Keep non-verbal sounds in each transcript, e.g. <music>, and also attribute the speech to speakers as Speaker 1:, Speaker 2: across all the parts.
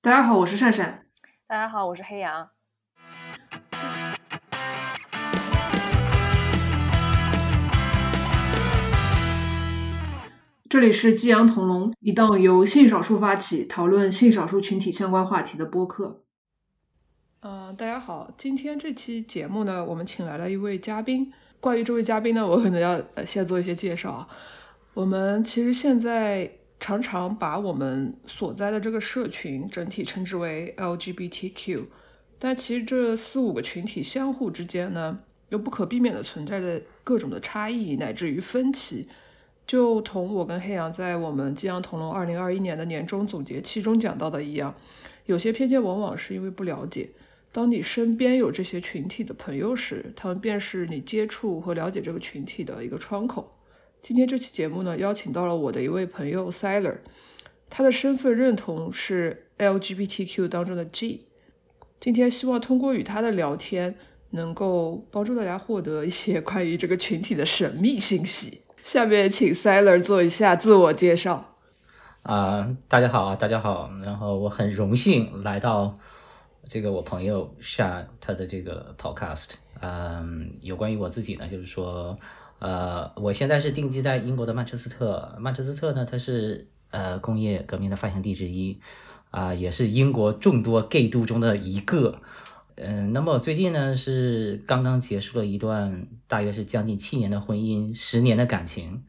Speaker 1: 大家好，我是善善。
Speaker 2: 大家好，我是黑羊。
Speaker 1: 这里是激扬同龙，一档由性少数发起讨论性少数群体相关话题的播客。
Speaker 3: 嗯，大家好，今天这期节目呢，我们请来了一位嘉宾。关于这位嘉宾呢，我可能要先做一些介绍。我们其实现在常常把我们所在的这个社群整体称之为 LGBTQ，但其实这四五个群体相互之间呢，又不可避免的存在着各种的差异乃至于分歧。就同我跟黑羊在我们激扬同龙二零二一年的年终总结期中讲到的一样，有些偏见往往是因为不了解。当你身边有这些群体的朋友时，他们便是你接触和了解这个群体的一个窗口。今天这期节目呢，邀请到了我的一位朋友 Siler，他的身份认同是 LGBTQ 当中的 G。今天希望通过与他的聊天，能够帮助大家获得一些关于这个群体的神秘信息。下面请 Siler 做一下自我介绍。
Speaker 4: 啊，大家好啊，大家好。然后我很荣幸来到这个我朋友下他的这个 Podcast。嗯，有关于我自己呢，就是说，呃，我现在是定居在英国的曼彻斯特。曼彻斯特呢，它是呃工业革命的发祥地之一，啊，也是英国众多 gay 都中的一个。嗯，那么最近呢是刚刚结束了一段大约是将近七年的婚姻，十年的感情，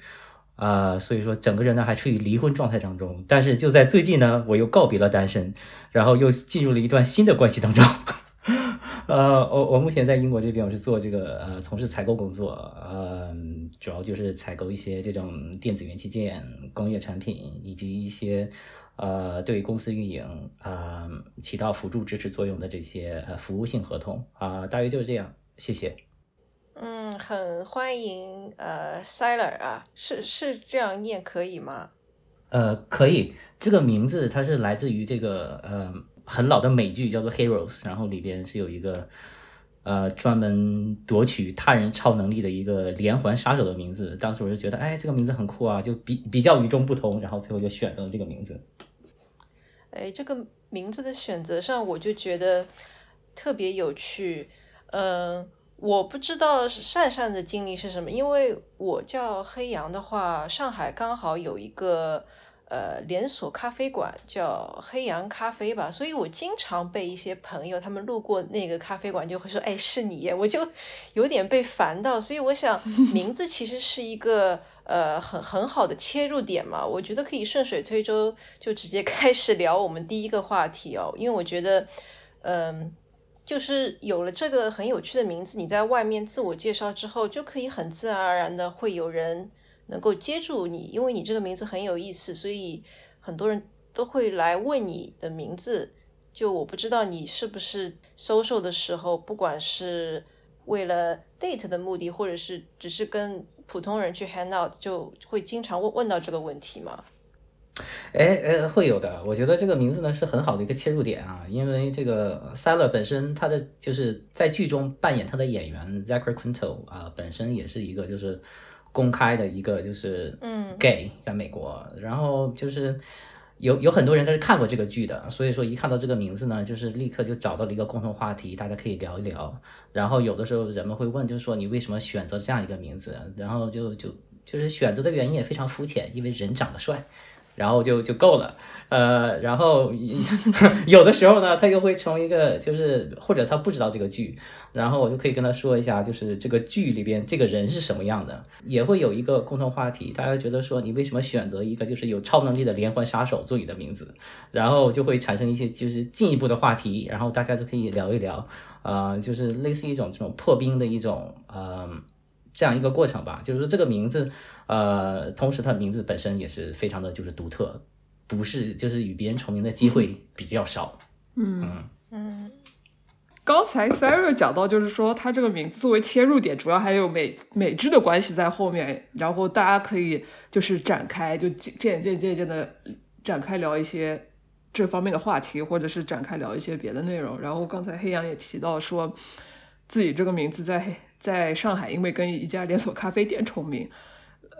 Speaker 4: 啊，所以说整个人呢还处于离婚状态当中。但是就在最近呢，我又告别了单身，然后又进入了一段新的关系当中。呃，我我目前在英国这边，我是做这个呃从事采购工作，呃，主要就是采购一些这种电子元器件、工业产品以及一些。呃，对公司运营啊起到辅助支持作用的这些呃服务性合同啊，大约就是这样。谢谢。
Speaker 2: 嗯，很欢迎呃，Siler 啊，是是这样念可以吗？
Speaker 4: 呃，可以。这个名字它是来自于这个呃很老的美剧叫做《Heroes》，然后里边是有一个呃专门夺取他人超能力的一个连环杀手的名字。当时我就觉得，哎，这个名字很酷啊，就比比较与众不同，然后最后就选择了这个名字。
Speaker 2: 哎，这个名字的选择上，我就觉得特别有趣。嗯，我不知道善善的经历是什么，因为我叫黑羊的话，上海刚好有一个呃连锁咖啡馆叫黑羊咖啡吧，所以我经常被一些朋友他们路过那个咖啡馆就会说：“哎，是你！”我就有点被烦到，所以我想 <laughs> 名字其实是一个。呃，很很好的切入点嘛，我觉得可以顺水推舟，就直接开始聊我们第一个话题哦。因为我觉得，嗯，就是有了这个很有趣的名字，你在外面自我介绍之后，就可以很自然而然的会有人能够接住你，因为你这个名字很有意思，所以很多人都会来问你的名字。就我不知道你是不是收受的时候，不管是为了 date 的目的，或者是只是跟。普通人去 hang out 就会经常问问到这个问题吗？
Speaker 4: 哎呃，会有的。我觉得这个名字呢是很好的一个切入点啊，因为这个 Sailor 本身他的就是在剧中扮演他的演员 Zachary Quinto 啊，本身也是一个就是公开的一个就是
Speaker 2: 嗯
Speaker 4: gay 在美国，然后就是。有有很多人他是看过这个剧的，所以说一看到这个名字呢，就是立刻就找到了一个共同话题，大家可以聊一聊。然后有的时候人们会问，就是说你为什么选择这样一个名字？然后就就就是选择的原因也非常肤浅，因为人长得帅。然后就就够了，呃，然后 <laughs> 有的时候呢，他又会成为一个，就是或者他不知道这个剧，然后我就可以跟他说一下，就是这个剧里边这个人是什么样的，也会有一个共同话题。大家觉得说你为什么选择一个就是有超能力的连环杀手做你的名字，然后就会产生一些就是进一步的话题，然后大家就可以聊一聊，啊，就是类似一种这种破冰的一种，嗯。这样一个过程吧，就是说这个名字，呃，同时它名字本身也是非常的就是独特，不是就是与别人重名的机会比较少。
Speaker 2: 嗯嗯。
Speaker 3: 刚才 Sarah 讲到，就是说他这个名字作为切入点，主要还有美美制的关系在后面，然后大家可以就是展开，就渐渐渐渐的展开聊一些这方面的话题，或者是展开聊一些别的内容。然后刚才黑羊也提到说自己这个名字在。在上海，因为跟一家连锁咖啡店重名，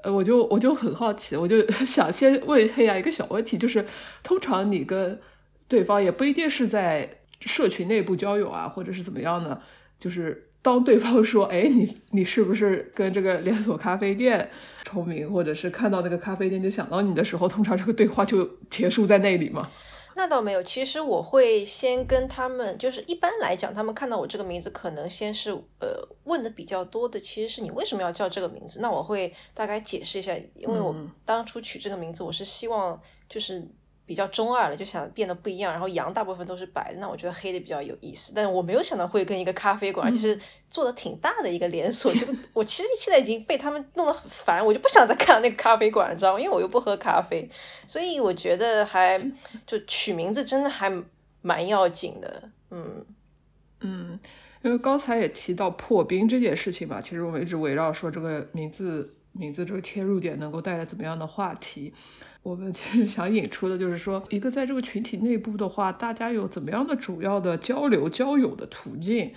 Speaker 3: 呃，我就我就很好奇，我就 <laughs> 想先问黑羊一个小问题，就是通常你跟对方，也不一定是在社群内部交友啊，或者是怎么样呢？就是当对方说：“哎，你你是不是跟这个连锁咖啡店重名，或者是看到那个咖啡店就想到你的时候，通常这个对话就结束在那里嘛。”
Speaker 2: 那倒没有，其实我会先跟他们，就是一般来讲，他们看到我这个名字，可能先是呃问的比较多的，其实是你为什么要叫这个名字？那我会大概解释一下，因为我当初取这个名字，我是希望就是。比较中二了，就想变得不一样。然后羊大部分都是白的，那我觉得黑的比较有意思。但是我没有想到会跟一个咖啡馆，就是做的挺大的一个连锁。就 <laughs> 我其实现在已经被他们弄得很烦，我就不想再看到那个咖啡馆，知道吗？因为我又不喝咖啡，所以我觉得还就取名字真的还蛮要紧的。嗯
Speaker 3: 嗯，因为刚才也提到破冰这件事情吧，其实我们一直围绕说这个名字名字这个切入点能够带来怎么样的话题。我们 <laughs> 其实想引出的就是说，一个在这个群体内部的话，大家有怎么样的主要的交流交友的途径？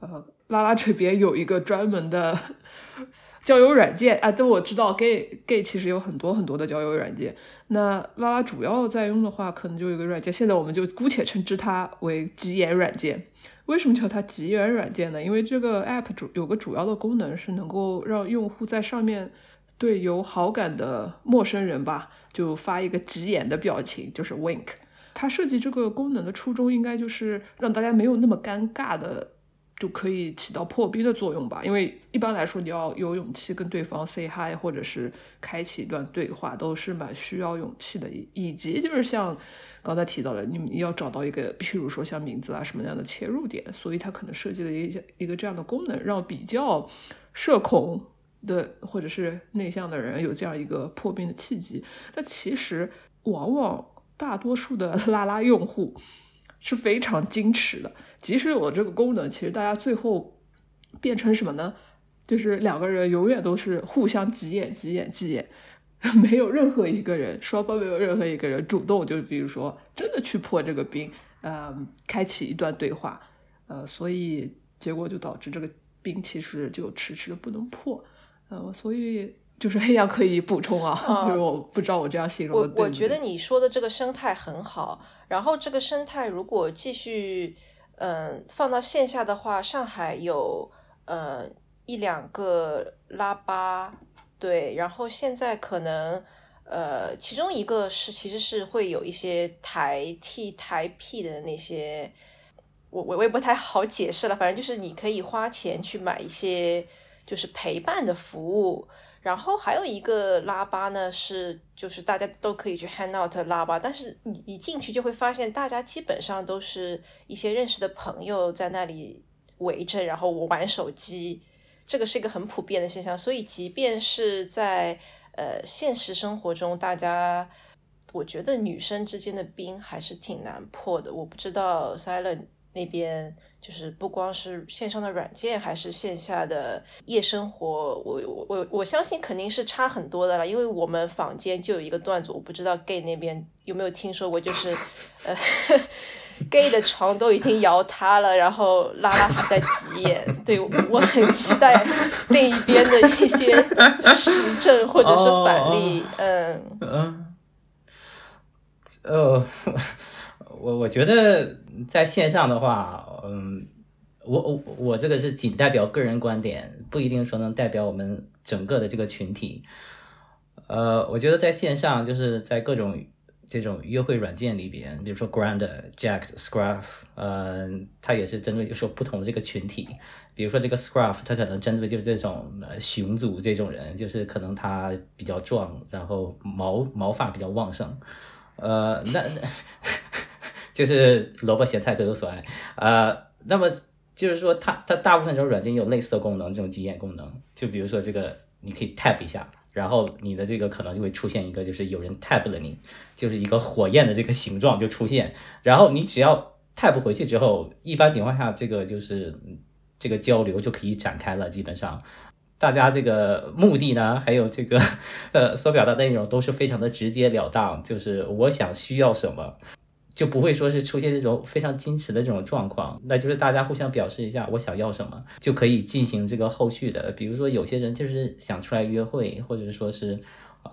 Speaker 3: 呃，拉拉这边有一个专门的 <laughs> 交友软件啊，但我知道 gay gay 其实有很多很多的交友软件。那拉拉主要在用的话，可能就有一个软件，现在我们就姑且称之它为吉言软件。为什么叫它吉言软件呢？因为这个 app 主有个主要的功能是能够让用户在上面对有好感的陌生人吧。就发一个急眼的表情，就是 wink。它设计这个功能的初衷应该就是让大家没有那么尴尬的，就可以起到破冰的作用吧。因为一般来说，你要有勇气跟对方 say hi，或者是开启一段对话，都是蛮需要勇气的。以及就是像刚才提到的，你们要找到一个，譬如说像名字啊什么样的切入点，所以它可能设计了一一个这样的功能，让比较社恐。的或者是内向的人有这样一个破冰的契机，但其实往往大多数的拉拉用户是非常矜持的。即使有这个功能，其实大家最后变成什么呢？就是两个人永远都是互相挤眼、挤眼、挤眼，<laughs> 没有任何一个人，双方没有任何一个人主动，就比如说真的去破这个冰，呃，开启一段对话，呃，所以结果就导致这个冰其实就迟迟的不能破。呃，所以就是黑羊可以补充啊，就是我不知道我这样形容
Speaker 2: 我我觉得你说的这个生态很好，然后这个生态如果继续嗯放到线下的话，上海有嗯一两个拉巴，对，然后现在可能呃其中一个是其实是会有一些台 T 台 P 的那些，我我我也不太好解释了，反正就是你可以花钱去买一些。就是陪伴的服务，然后还有一个拉吧呢，是就是大家都可以去 hang out 拉吧，但是你一进去就会发现，大家基本上都是一些认识的朋友在那里围着，然后我玩手机，这个是一个很普遍的现象。所以即便是在呃现实生活中，大家我觉得女生之间的冰还是挺难破的。我不知道 Silent 那边。就是不光是线上的软件，还是线下的夜生活，我我我我相信肯定是差很多的了。因为我们坊间就有一个段子，我不知道 gay 那边有没有听说过，就是呃 <laughs> gay 的床都已经摇塌了，然后拉拉还在急眼。对我很期待另一边的一些实证或者是反例。嗯
Speaker 4: 嗯，呃。<laughs> 我我觉得在线上的话，嗯，我我我这个是仅代表个人观点，不一定说能代表我们整个的这个群体。呃，我觉得在线上就是在各种这种约会软件里边，比如说 Grand、Jack、Scruff，呃，它也是针对就说不同的这个群体。比如说这个 Scruff，它可能针对就是这种熊族这种人，就是可能他比较壮，然后毛毛发比较旺盛。呃，那。就是萝卜咸菜各有所爱，呃，那么就是说，它它大部分这种软件有类似的功能，这种急眼功能，就比如说这个，你可以 tap 一下，然后你的这个可能就会出现一个，就是有人 tap 了你，就是一个火焰的这个形状就出现，然后你只要 tap 回去之后，一般情况下这个就是这个交流就可以展开了，基本上大家这个目的呢，还有这个呃所表达内容都是非常的直截了当，就是我想需要什么。就不会说是出现这种非常矜持的这种状况，那就是大家互相表示一下我想要什么，就可以进行这个后续的。比如说有些人就是想出来约会，或者说是，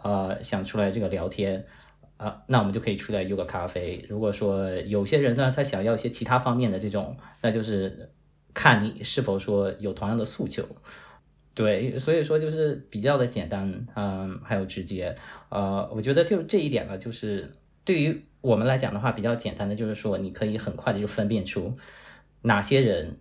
Speaker 4: 呃，想出来这个聊天，啊，那我们就可以出来约个咖啡。如果说有些人呢，他想要一些其他方面的这种，那就是看你是否说有同样的诉求。对，所以说就是比较的简单，嗯，还有直接。呃，我觉得就这一点呢，就是对于我们来讲的话，比较简单的就是说，你可以很快的就分辨出哪些人。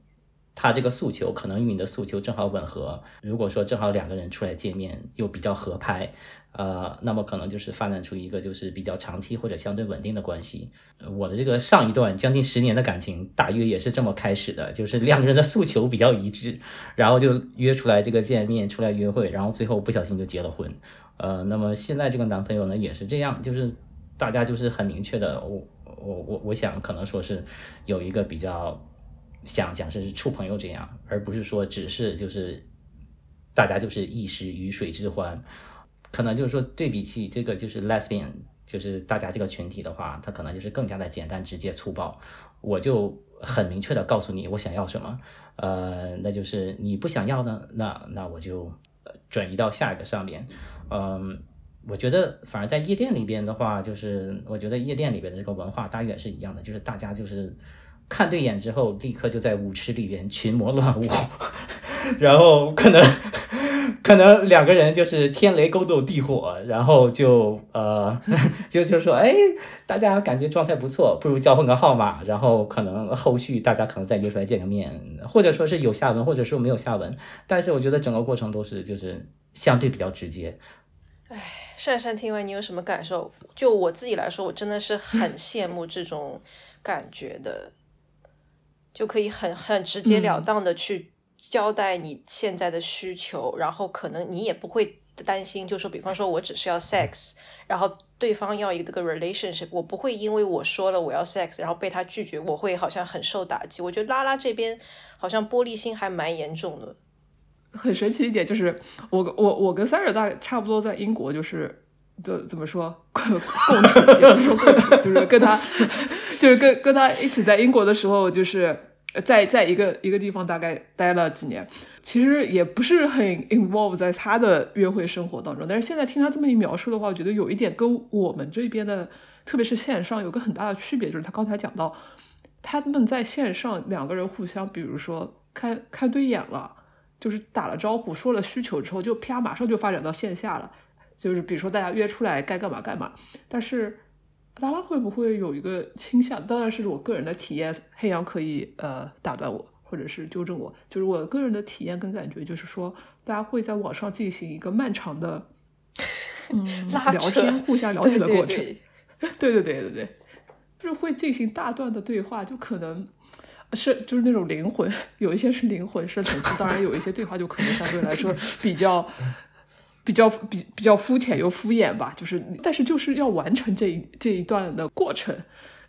Speaker 4: 他这个诉求可能与你的诉求正好吻合。如果说正好两个人出来见面又比较合拍，呃，那么可能就是发展出一个就是比较长期或者相对稳定的关系。我的这个上一段将近十年的感情大约也是这么开始的，就是两个人的诉求比较一致，然后就约出来这个见面，出来约会，然后最后不小心就结了婚。呃，那么现在这个男朋友呢也是这样，就是大家就是很明确的，我我我我想可能说是有一个比较。想讲是处朋友这样，而不是说只是就是大家就是一时鱼水之欢，可能就是说对比起这个就是 lesbian，就是大家这个群体的话，他可能就是更加的简单直接粗暴。我就很明确的告诉你我想要什么，呃，那就是你不想要呢，那那我就转移到下一个上面。嗯，我觉得反而在夜店里边的话，就是我觉得夜店里边的这个文化大约是一样的，就是大家就是。看对眼之后，立刻就在舞池里边群魔乱舞，<laughs> 然后可能可能两个人就是天雷勾动地火，然后就呃就就说哎，大家感觉状态不错，不如交换个号码，然后可能后续大家可能再约出来见个面，或者说是有下文，或者说没有下文，但是我觉得整个过程都是就是相对比较直接。
Speaker 2: 哎，珊珊听完你有什么感受？就我自己来说，我真的是很羡慕这种感觉的。就可以很很直截了当的去交代你现在的需求，然后可能你也不会担心，就说比方说我只是要 sex，然后对方要一个个 relationship，我不会因为我说了我要 sex，然后被他拒绝，我会好像很受打击。我觉得拉拉这边好像玻璃心还蛮严重的。
Speaker 3: 很神奇一点就是，我我我跟 s a r a 大差不多在英国，就是的怎么说共处，也不是说共处，就是跟他。<laughs> 就是跟跟他一起在英国的时候，就是在在一个一个地方大概待了几年，其实也不是很 involve 在他的约会生活当中。但是现在听他这么一描述的话，我觉得有一点跟我们这边的，特别是线上有个很大的区别，就是他刚才讲到，他们在线上两个人互相，比如说看看对眼了，就是打了招呼，说了需求之后，就啪马上就发展到线下了，就是比如说大家约出来该干嘛干嘛，但是。拉拉会不会有一个倾向？当然是我个人的体验，黑羊可以呃打断我，或者是纠正我。就是我个人的体验跟感觉，就是说大家会在网上进行一个漫长的嗯聊天、互相了解的过程。<laughs> 对对对对对，就是会进行大段的对话，就可能是就是那种灵魂，有一些是灵魂深层次，当然有一些对话就可能相对来说比较。比较比比较肤浅又敷衍吧，就是，但是就是要完成这一这一段的过程，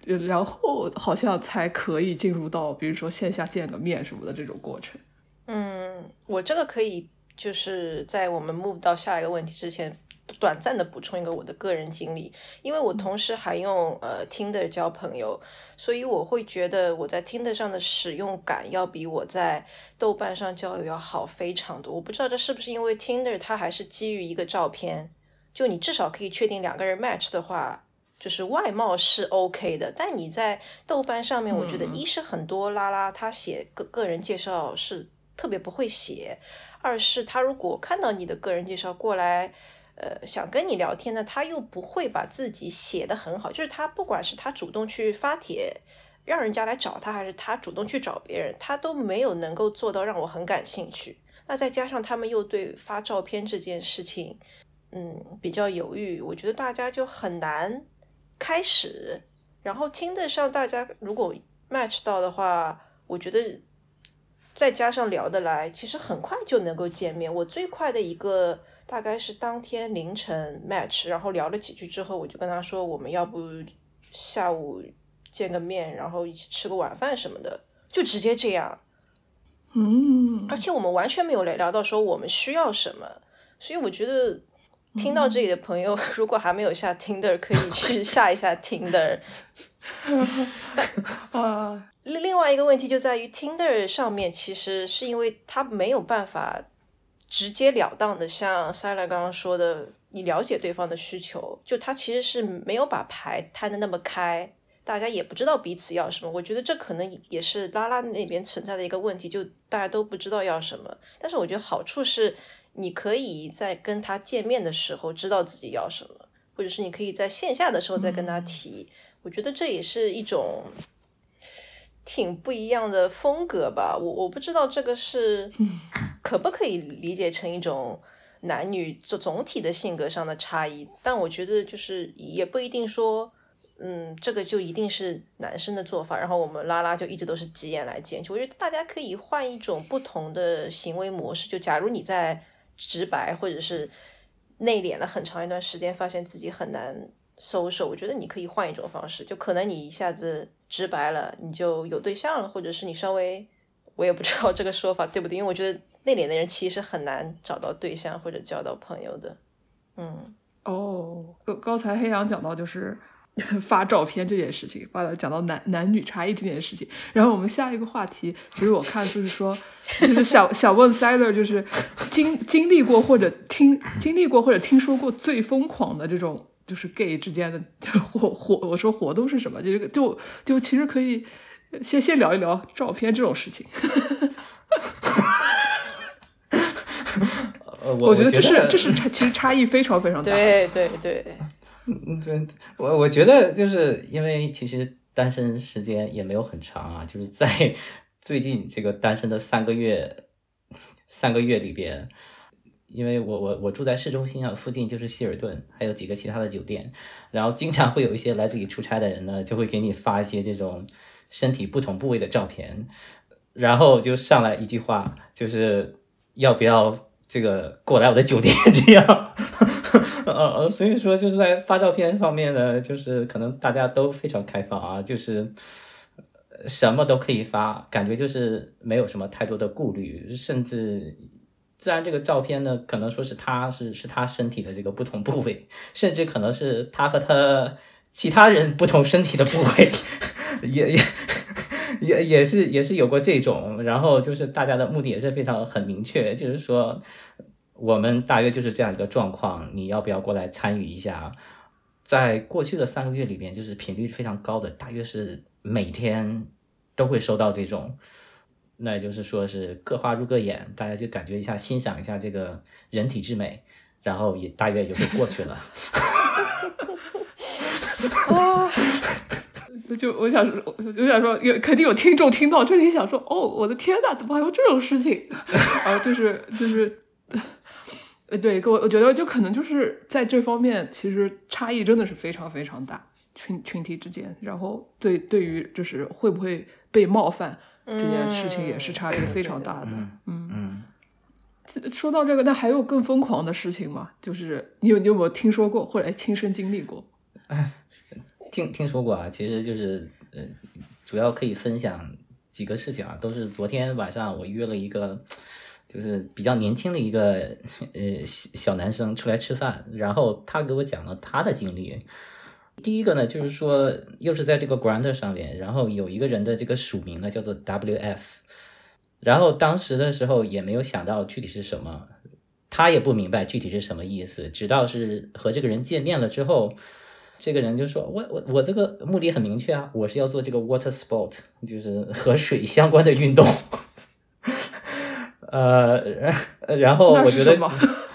Speaker 3: 然后好像才可以进入到比如说线下见个面什么的这种过程。
Speaker 2: 嗯，我这个可以就是在我们 move 到下一个问题之前。短暂的补充一个我的个人经历，因为我同时还用呃 Tinder 交朋友，所以我会觉得我在 Tinder 上的使用感要比我在豆瓣上交友要好非常多。我不知道这是不是因为 Tinder 它还是基于一个照片，就你至少可以确定两个人 match 的话，就是外貌是 OK 的。但你在豆瓣上面，我觉得一是很多拉拉他写个个人介绍是特别不会写，二是他如果看到你的个人介绍过来。呃，想跟你聊天呢，他又不会把自己写的很好，就是他不管是他主动去发帖，让人家来找他，还是他主动去找别人，他都没有能够做到让我很感兴趣。那再加上他们又对发照片这件事情，嗯，比较犹豫，我觉得大家就很难开始。然后听得上大家如果 match 到的话，我觉得再加上聊得来，其实很快就能够见面。我最快的一个。大概是当天凌晨 match，然后聊了几句之后，我就跟他说，我们要不下午见个面，然后一起吃个晚饭什么的，就直接这样。
Speaker 3: 嗯，
Speaker 2: 而且我们完全没有聊聊到说我们需要什么，所以我觉得听到这里的朋友，<laughs> 如果还没有下 Tinder，可以去 <laughs> 下一下 Tinder。
Speaker 3: 啊，<laughs>
Speaker 2: 另另外一个问题就在于 Tinder 上面，其实是因为它没有办法。直截了当的，像 s a l a 刚刚说的，你了解对方的需求，就他其实是没有把牌摊的那么开，大家也不知道彼此要什么。我觉得这可能也是拉拉那边存在的一个问题，就大家都不知道要什么。但是我觉得好处是，你可以在跟他见面的时候知道自己要什么，或者是你可以在线下的时候再跟他提。我觉得这也是一种。挺不一样的风格吧，我我不知道这个是 <laughs> 可不可以理解成一种男女总总体的性格上的差异，但我觉得就是也不一定说，嗯，这个就一定是男生的做法，然后我们拉拉就一直都是急眼来见去。我觉得大家可以换一种不同的行为模式，就假如你在直白或者是内敛了很长一段时间，发现自己很难收手，我觉得你可以换一种方式，就可能你一下子。直白了，你就有对象了，或者是你稍微，我也不知道这个说法对不对，因为我觉得内敛的人其实很难找到对象或者交到朋友的。嗯，
Speaker 3: 哦，刚刚才黑羊讲到就是 <laughs> 发照片这件事情，完了讲到男男女差异这件事情，然后我们下一个话题，其实我看就是说，就是想想问 Sider，就是经经历过或者听经历过或者听说过最疯狂的这种。就是 gay 之间的 <laughs> 活活，我说活动是什么？就就就其实可以先先聊一聊照片这种事情。<laughs>
Speaker 4: 我
Speaker 3: 觉得
Speaker 4: 这
Speaker 3: 是这是差，其实差异非常非常大。
Speaker 2: 对对对，<laughs>
Speaker 4: 嗯对，我我觉得就是因为其实单身时间也没有很长啊，就是在 <laughs> 最近这个单身的三个月三个月里边。因为我我我住在市中心啊，附近就是希尔顿，还有几个其他的酒店，然后经常会有一些来这里出差的人呢，就会给你发一些这种身体不同部位的照片，然后就上来一句话，就是要不要这个过来我的酒店这样，<laughs> 呃，所以说就是在发照片方面呢，就是可能大家都非常开放啊，就是什么都可以发，感觉就是没有什么太多的顾虑，甚至。自然，这个照片呢，可能说是他是是他身体的这个不同部位，甚至可能是他和他其他人不同身体的部位，<laughs> 也也也也是也是有过这种。然后就是大家的目的也是非常很明确，就是说我们大约就是这样一个状况，你要不要过来参与一下？在过去的三个月里边，就是频率非常高的，大约是每天都会收到这种。那也就是说是各花入各眼，大家就感觉一下，欣赏一下这个人体之美，然后也大约也就过去了。<laughs>
Speaker 3: 啊！就我想说，我想说，有肯定有听众听到这里想说，哦，我的天呐，怎么还有这种事情？<laughs> 啊，就是就是，呃，对，我我觉得就可能就是在这方面，其实差异真的是非常非常大，群群体之间，然后对对于就是会不会被冒犯。这件事情也是差别非常大的。
Speaker 4: 嗯嗯，
Speaker 3: 说到这个，那还有更疯狂的事情吗？就是你有你有没有听说过或者亲身经历过？<laughs>
Speaker 4: 听听说过啊，其实就是呃，主要可以分享几个事情啊，都是昨天晚上我约了一个，就是比较年轻的一个呃小男生出来吃饭，然后他给我讲了他的经历。第一个呢，就是说又是在这个 Grand 上面，然后有一个人的这个署名呢叫做 WS，然后当时的时候也没有想到具体是什么，他也不明白具体是什么意思，直到是和这个人见面了之后，这个人就说我我我这个目的很明确啊，我是要做这个 water sport，就是和水相关的运动，<laughs> 呃，<laughs> 然后我觉得。<laughs>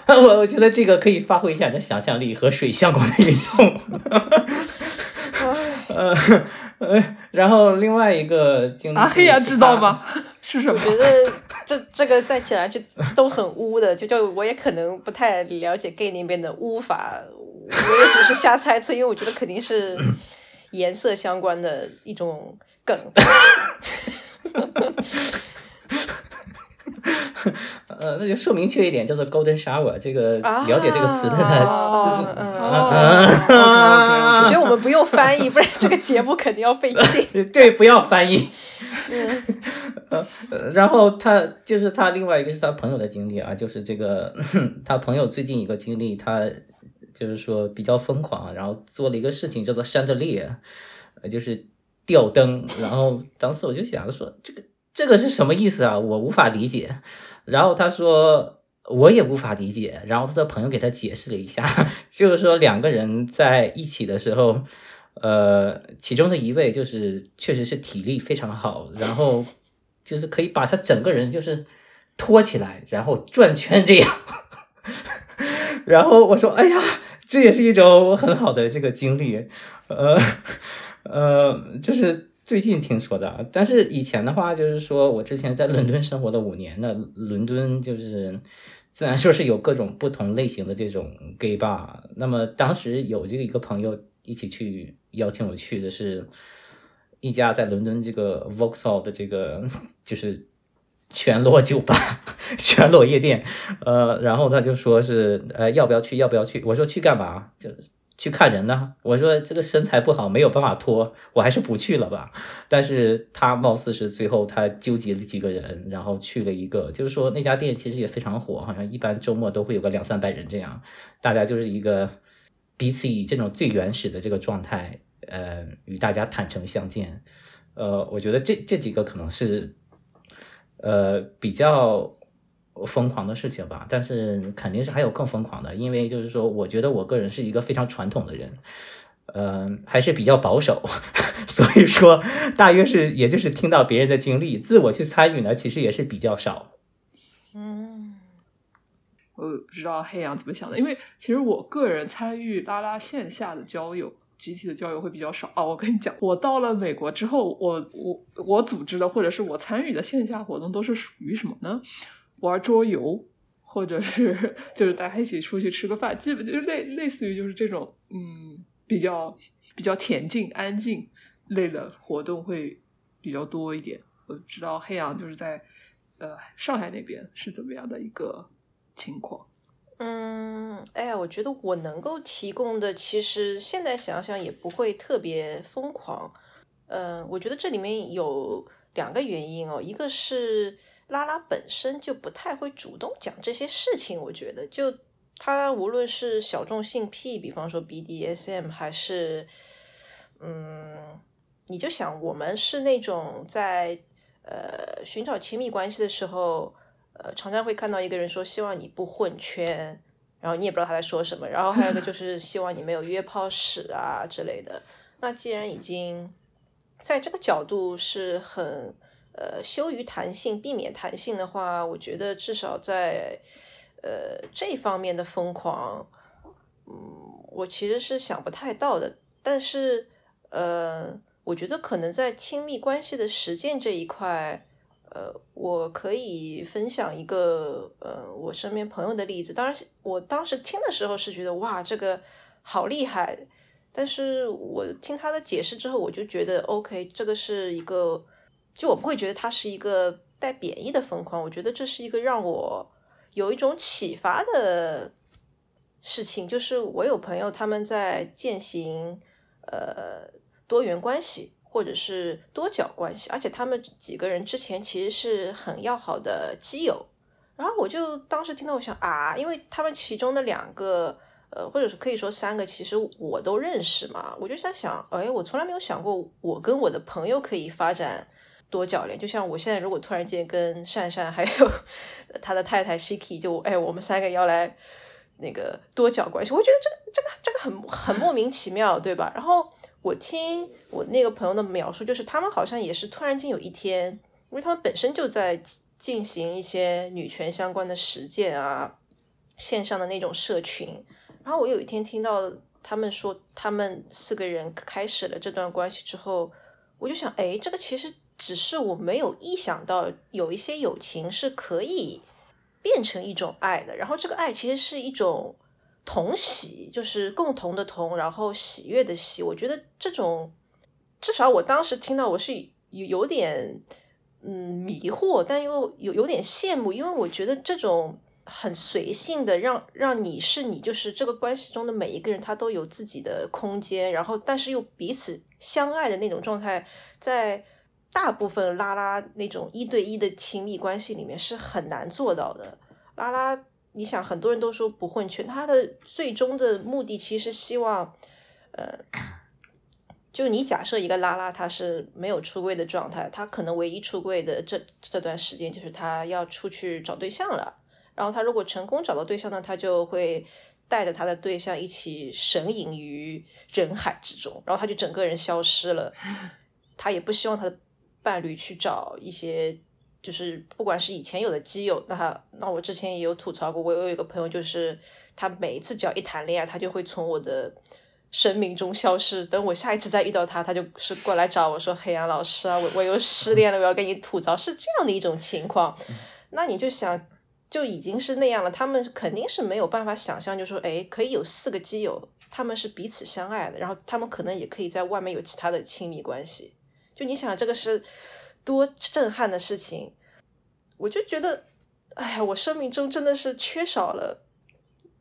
Speaker 4: 我我觉得这个可以发挥一下你的想象力和水相关的运动，呃呃，然后另外一个经历，
Speaker 3: 阿黑呀知道吗？是什么？
Speaker 2: 我觉得这这个在起来就都很污的，就就我也可能不太了解 gay 那边的污法，我也只是瞎猜测，因为我觉得肯定是颜色相关的一种梗。<laughs>
Speaker 4: 呃，那就说明确一点，叫做 golden shower。这个了解这个词的，
Speaker 2: 我觉得我们不用翻译，不然这个节目肯定要被禁。<laughs>
Speaker 4: 对，不要翻译。<laughs> 呃，然后他就是他另外一个是他朋友的经历啊，就是这个他朋友最近一个经历，他就是说比较疯狂，然后做了一个事情叫做 chandelier，呃，就是吊灯。然后当时我就想说，这个这个是什么意思啊？我无法理解。然后他说，我也无法理解。然后他的朋友给他解释了一下，<laughs> 就是说两个人在一起的时候，呃，其中的一位就是确实是体力非常好，然后就是可以把他整个人就是拖起来，然后转圈这样。<laughs> 然后我说：“哎呀，这也是一种很好的这个经历。”呃呃，就是最近听说的，但是以前的话，就是说我之前在伦敦生活了五年，那伦敦就是自然说是有各种不同类型的这种 gay bar。那么当时有这个一个朋友一起去邀请我去的是一家在伦敦这个 Vauxhall 的这个就是全裸酒吧、全裸夜店。呃，然后他就说是呃要不要去？要不要去？我说去干嘛？就。去看人呢？我说这个身材不好，没有办法脱，我还是不去了吧。但是他貌似是最后他纠集了几个人，然后去了一个，就是说那家店其实也非常火，好像一般周末都会有个两三百人这样。大家就是一个彼此以这种最原始的这个状态，呃，与大家坦诚相见。呃，我觉得这这几个可能是，呃，比较。疯狂的事情吧，但是肯定是还有更疯狂的，因为就是说，我觉得我个人是一个非常传统的人，嗯，还是比较保守，<laughs> 所以说大约是也就是听到别人的经历，自我去参与呢，其实也是比较少。
Speaker 2: 嗯，
Speaker 3: 我不知道黑羊怎么想的，因为其实我个人参与拉拉线下的交友，集体的交友会比较少哦。我跟你讲，我到了美国之后，我我我组织的或者是我参与的线下活动都是属于什么呢？玩桌游，或者是就是大家一起出去吃个饭，基本就是类类似于就是这种嗯比较比较恬静安静类的活动会比较多一点。我知道黑羊就是在呃上海那边是怎么样的一个情况？
Speaker 2: 嗯，哎呀，我觉得我能够提供的，其实现在想想也不会特别疯狂。嗯，我觉得这里面有两个原因哦，一个是。拉拉本身就不太会主动讲这些事情，我觉得，就他无论是小众性癖，比方说 BDSM，还是，嗯，你就想我们是那种在呃寻找亲密关系的时候，呃，常常会看到一个人说希望你不混圈，然后你也不知道他在说什么，然后还有一个就是希望你没有约炮史啊之类的。那既然已经在这个角度是很。呃，羞于谈性，避免谈性的话，我觉得至少在呃这方面的疯狂，嗯，我其实是想不太到的。但是，呃，我觉得可能在亲密关系的实践这一块，呃，我可以分享一个呃我身边朋友的例子。当然，我当时听的时候是觉得哇，这个好厉害。但是我听他的解释之后，我就觉得 OK，这个是一个。就我不会觉得它是一个带贬义的疯狂，我觉得这是一个让我有一种启发的事情。就是我有朋友他们在践行呃多元关系或者是多角关系，而且他们几个人之前其实是很要好的基友。然后我就当时听到我想啊，因为他们其中的两个呃，或者是可以说三个，其实我都认识嘛。我就在想，哎，我从来没有想过我跟我的朋友可以发展。多角恋，就像我现在如果突然间跟善善还有他的太太 Shiki，就哎，我们三个要来那个多角关系，我觉得这个这个这个很很莫名其妙，对吧？然后我听我那个朋友的描述，就是他们好像也是突然间有一天，因为他们本身就在进行一些女权相关的实践啊，线上的那种社群，然后我有一天听到他们说，他们四个人开始了这段关系之后，我就想，哎，这个其实。只是我没有意想到，有一些友情是可以变成一种爱的。然后这个爱其实是一种同喜，就是共同的同，然后喜悦的喜。我觉得这种至少我当时听到，我是有有点嗯迷惑，但又有有点羡慕，因为我觉得这种很随性的，让让你是你，就是这个关系中的每一个人，他都有自己的空间，然后但是又彼此相爱的那种状态，在。大部分拉拉那种一对一的亲密关系里面是很难做到的。拉拉，你想，很多人都说不混圈，他的最终的目的其实希望，呃，就你假设一个拉拉他是没有出柜的状态，他可能唯一出柜的这这段时间就是他要出去找对象了。然后他如果成功找到对象呢，他就会带着他的对象一起神隐于人海之中，然后他就整个人消失了。他也不希望他的伴侣去找一些，就是不管是以前有的基友，那那我之前也有吐槽过，我有一个朋友，就是他每一次只要一谈恋爱，他就会从我的生命中消失。等我下一次再遇到他，他就是过来找我说：“黑羊老师啊，我我又失恋了，我要跟你吐槽。”是这样的一种情况。<laughs> 那你就想，就已经是那样了，他们肯定是没有办法想象，就说，哎，可以有四个基友，他们是彼此相爱的，然后他们可能也可以在外面有其他的亲密关系。就你想，这个是多震撼的事情，我就觉得，哎呀，我生命中真的是缺少了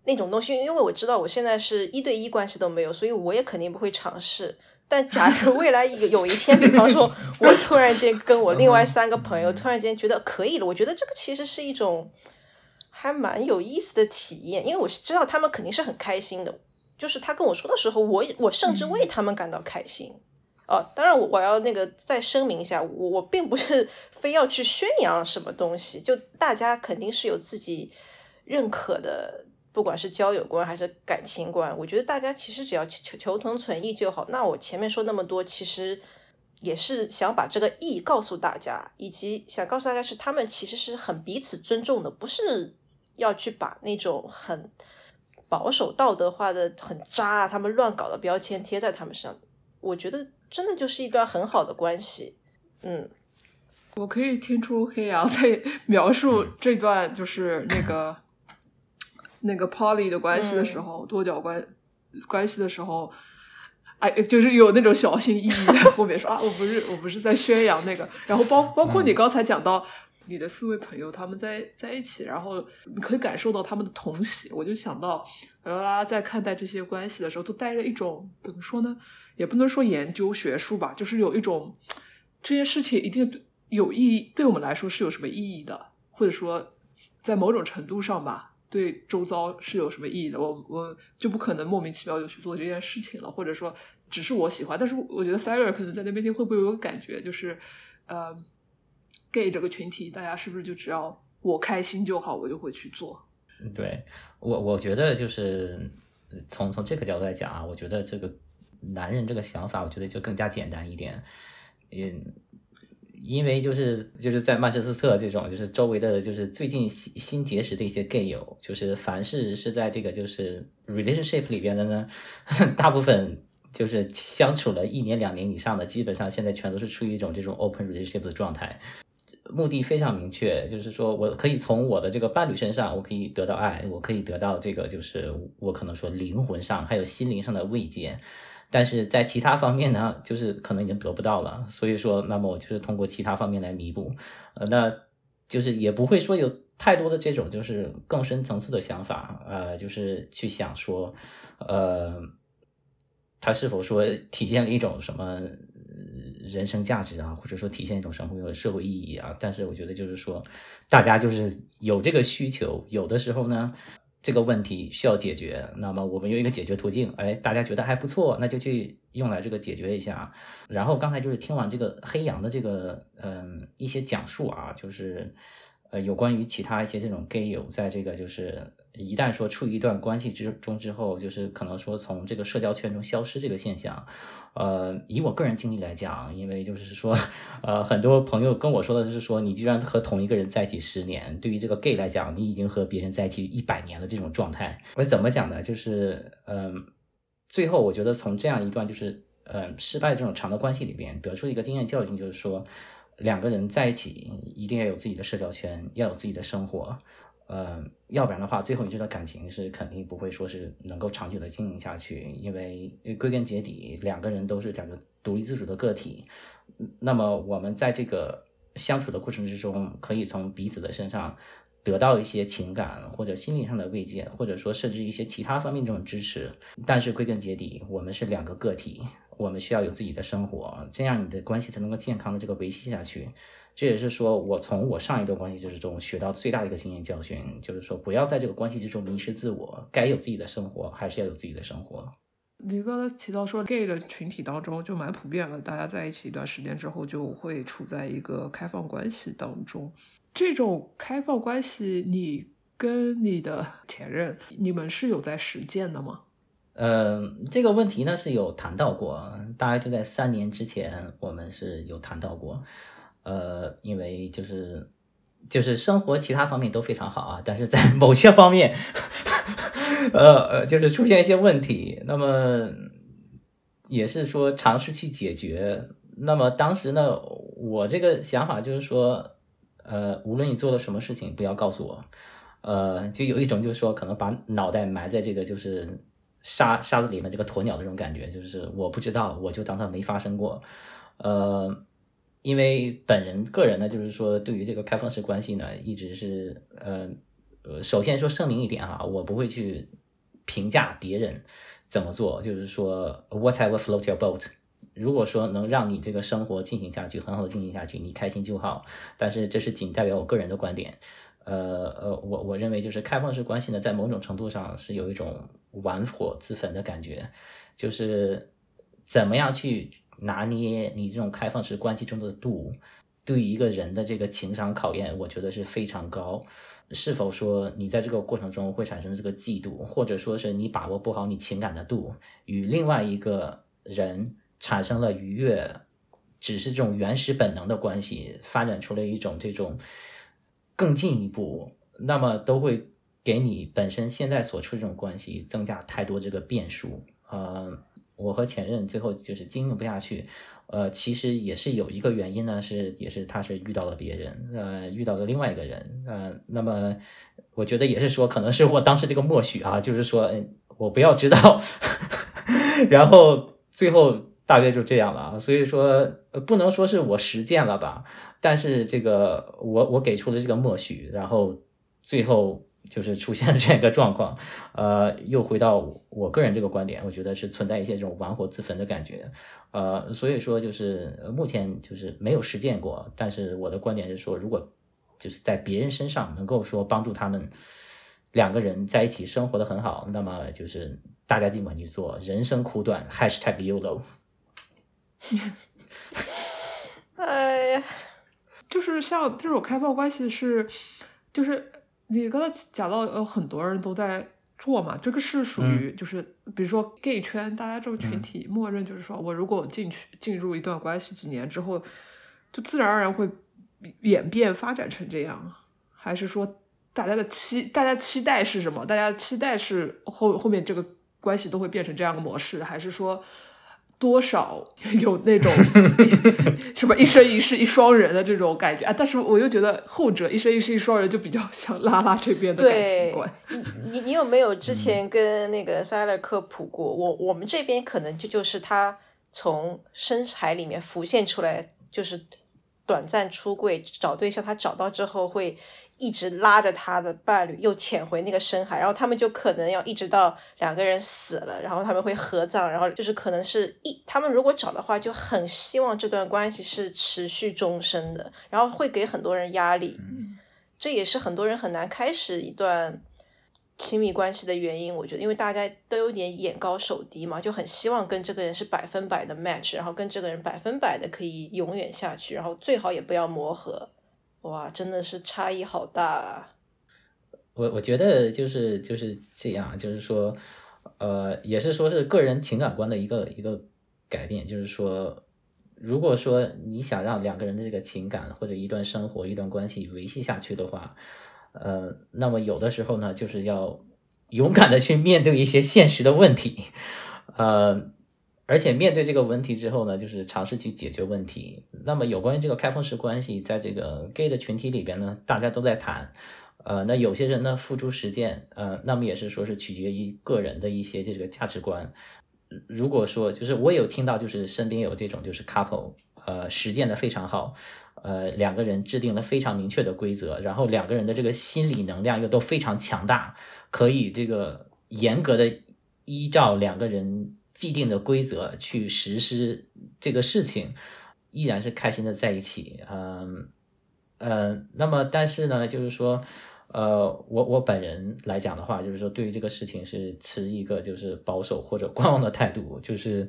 Speaker 2: 那种东西，因为我知道我现在是一对一关系都没有，所以我也肯定不会尝试。但假如未来有有一天，比方说，<laughs> 我突然间跟我另外三个朋友突然间觉得可以了，我觉得这个其实是一种还蛮有意思的体验，因为我知道他们肯定是很开心的。就是他跟我说的时候，我我甚至为他们感到开心。哦，当然我我要那个再声明一下，我我并不是 <laughs> 非要去宣扬什么东西，就大家肯定是有自己认可的，不管是交友观还是感情观，我觉得大家其实只要求求同存异就好。那我前面说那么多，其实也是想把这个意告诉大家，以及想告诉大家是他们其实是很彼此尊重的，不是要去把那种很保守道德化的、很渣他们乱搞的标签贴在他们身上。我觉得。真的就是一段很好的关系，嗯，
Speaker 3: 我可以听出黑羊在描述这段就是那个 <laughs> 那个 Polly 的关系的时候，多角关关系的时候，哎，就是有那种小心翼翼在后面说 <laughs> 啊，我不是我不是在宣扬那个，然后包包括你刚才讲到你的四位朋友他们在在一起，然后你可以感受到他们的同喜，我就想到拉拉在看待这些关系的时候，都带着一种怎么说呢？也不能说研究学术吧，就是有一种这件事情一定有意义，对我们来说是有什么意义的，或者说在某种程度上吧，对周遭是有什么意义的。我我就不可能莫名其妙就去做这件事情了，或者说只是我喜欢。但是我觉得 Sarah 可能在那边听会不会有个感觉，就是呃，gay 这个群体，大家是不是就只要我开心就好，我就会去做？
Speaker 4: 对我，我觉得就是从从这个角度来讲啊，我觉得这个。男人这个想法，我觉得就更加简单一点，嗯，因为就是就是在曼彻斯特这种，就是周围的，就是最近新新结识的一些 gay 友，就是凡是是在这个就是 relationship 里边的呢，<laughs> 大部分就是相处了一年两年以上的，基本上现在全都是处于一种这种 open relationship 的状态，目的非常明确，就是说我可以从我的这个伴侣身上，我可以得到爱，我可以得到这个就是我可能说灵魂上还有心灵上的慰藉。但是在其他方面呢，就是可能已经得不到了，所以说，那么我就是通过其他方面来弥补，呃，那就是也不会说有太多的这种就是更深层次的想法，呃，就是去想说，呃，他是否说体现了一种什么人生价值啊，或者说体现一种什么社会意义啊？但是我觉得就是说，大家就是有这个需求，有的时候呢。这个问题需要解决，那么我们有一个解决途径，哎，大家觉得还不错，那就去用来这个解决一下。然后刚才就是听完这个黑羊的这个嗯一些讲述啊，就是呃有关于其他一些这种 gay 友在这个就是一旦说处于一段关系之中之后，就是可能说从这个社交圈中消失这个现象。呃，以我个人经历来讲，因为就是说，呃，很多朋友跟我说的就是说，你居然和同一个人在一起十年，对于这个 gay 来讲，你已经和别人在一起一百年了这种状态。我怎么讲呢？就是，嗯，最后我觉得从这样一段就是，呃，失败这种长的关系里边得出一个经验教训，就是说，两个人在一起一定要有自己的社交圈，要有自己的生活。呃，要不然的话，最后你这段感情是肯定不会说是能够长久的经营下去，因为归根结底，两个人都是两个独立自主的个体。那么我们在这个相处的过程之中，可以从彼此的身上得到一些情感或者心理上的慰藉，或者说甚至一些其他方面这种支持。但是归根结底，我们是两个个体，我们需要有自己的生活，这样你的关系才能够健康的这个维系下去。这也是说我从我上一段关系就是中学到最大的一个经验教训，就是说不要在这个关系之中迷失自我，该有自己的生活，还是要有自己的生活。
Speaker 3: 你刚才提到说，gay 的群体当中就蛮普遍了，大家在一起一段时间之后就会处在一个开放关系当中。这种开放关系，你跟你的前任，你们是有在实践的吗？
Speaker 4: 呃，这个问题呢是有谈到过，大概就在三年之前，我们是有谈到过。呃，因为就是就是生活其他方面都非常好啊，但是在某些方面，呃呃，就是出现一些问题，那么也是说尝试去解决。那么当时呢，我这个想法就是说，呃，无论你做了什么事情，不要告诉我。呃，就有一种就是说，可能把脑袋埋在这个就是沙沙子里面，这个鸵鸟这种感觉，就是我不知道，我就当它没发生过。呃，因为本人个人呢，就是说对于这个开放式关系呢，一直是呃呃，首先说声明一点啊，我不会去评价别人怎么做，就是说 whatever float your boat。如果说能让你这个生活进行下去，很好的进行下去，你开心就好。但是这是仅代表我个人的观点。呃呃，我我认为就是开放式关系呢，在某种程度上是有一种玩火自焚的感觉，就是怎么样去拿捏你这种开放式关系中的度，对于一个人的这个情商考验，我觉得是非常高。是否说你在这个过程中会产生这个嫉妒，或者说是你把握不好你情感的度，与另外一个人产生了愉悦，只是这种原始本能的关系，发展出了一种这种。更进一步，那么都会给你本身现在所处这种关系增加太多这个变数。呃，我和前任最后就是经营不下去，呃，其实也是有一个原因呢，是也是他是遇到了别人，呃，遇到了另外一个人，呃，那么我觉得也是说，可能是我当时这个默许啊，就是说嗯我不要知道，<laughs> 然后最后。大约就这样了，所以说不能说是我实践了吧，但是这个我我给出了这个默许，然后最后就是出现了这样一个状况，呃，又回到我个人这个观点，我觉得是存在一些这种玩火自焚的感觉，呃，所以说就是目前就是没有实践过，但是我的观点是说，如果就是在别人身上能够说帮助他们两个人在一起生活的很好，那么就是大家尽管去做，人生苦短，#hashtag YOLO。<laughs>
Speaker 2: 哎呀，
Speaker 3: 就是像这种开放关系是，就是你刚才讲到有很多人都在做嘛，这个是属于就是比如说 gay 圈，大家这个群体默认就是说我如果进去进入一段关系几年之后，就自然而然会演变发展成这样，还是说大家的期大家期待是什么？大家期待是后后面这个关系都会变成这样的模式，还是说？多少有那种 <laughs> 什么一生一世一双人的这种感觉啊？但是我又觉得后者一生一世一双人就比较像拉拉这边的感情观。
Speaker 2: 你你有没有之前跟那个塞勒科普过？我我们这边可能就就是他从深海里面浮现出来，就是短暂出柜找对象，他找到之后会。一直拉着他的伴侣又潜回那个深海，然后他们就可能要一直到两个人死了，然后他们会合葬，然后就是可能是一他们如果找的话，就很希望这段关系是持续终身的，然后会给很多人压力，这也是很多人很难开始一段亲密关系的原因。我觉得，因为大家都有点眼高手低嘛，就很希望跟这个人是百分百的 match，然后跟这个人百分百的可以永远下去，然后最好也不要磨合。哇，真的是差异好大啊！
Speaker 4: 我我觉得就是就是这样，就是说，呃，也是说是个人情感观的一个一个改变。就是说，如果说你想让两个人的这个情感或者一段生活、一段关系维系下去的话，呃，那么有的时候呢，就是要勇敢的去面对一些现实的问题，呃。而且面对这个问题之后呢，就是尝试去解决问题。那么有关于这个开放式关系，在这个 gay 的群体里边呢，大家都在谈。呃，那有些人呢付诸实践，呃，那么也是说是取决于个人的一些这个价值观。如果说就是我有听到，就是身边有这种就是 couple，呃，实践的非常好，呃，两个人制定了非常明确的规则，然后两个人的这个心理能量又都非常强大，可以这个严格的依照两个人。既定的规则去实施这个事情，依然是开心的在一起。嗯，呃，那么但是呢，就是说，呃，我我本人来讲的话，就是说，对于这个事情是持一个就是保守或者观望的态度，就是，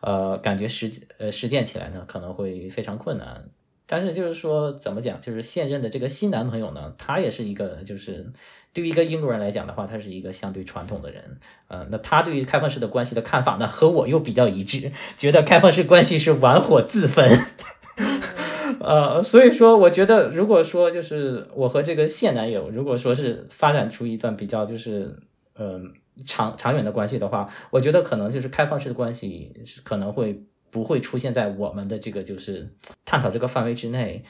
Speaker 4: 呃，感觉实呃实践起来呢可能会非常困难。但是就是说，怎么讲？就是现任的这个新男朋友呢，他也是一个，就是对于一个英国人来讲的话，他是一个相对传统的人。呃，那他对于开放式的关系的看法呢，和我又比较一致，觉得开放式关系是玩火自焚。<laughs> 呃，所以说，我觉得如果说就是我和这个现男友，如果说是发展出一段比较就是嗯长长远的关系的话，我觉得可能就是开放式的关系是可能会。不会出现在我们的这个就是探讨这个范围之内，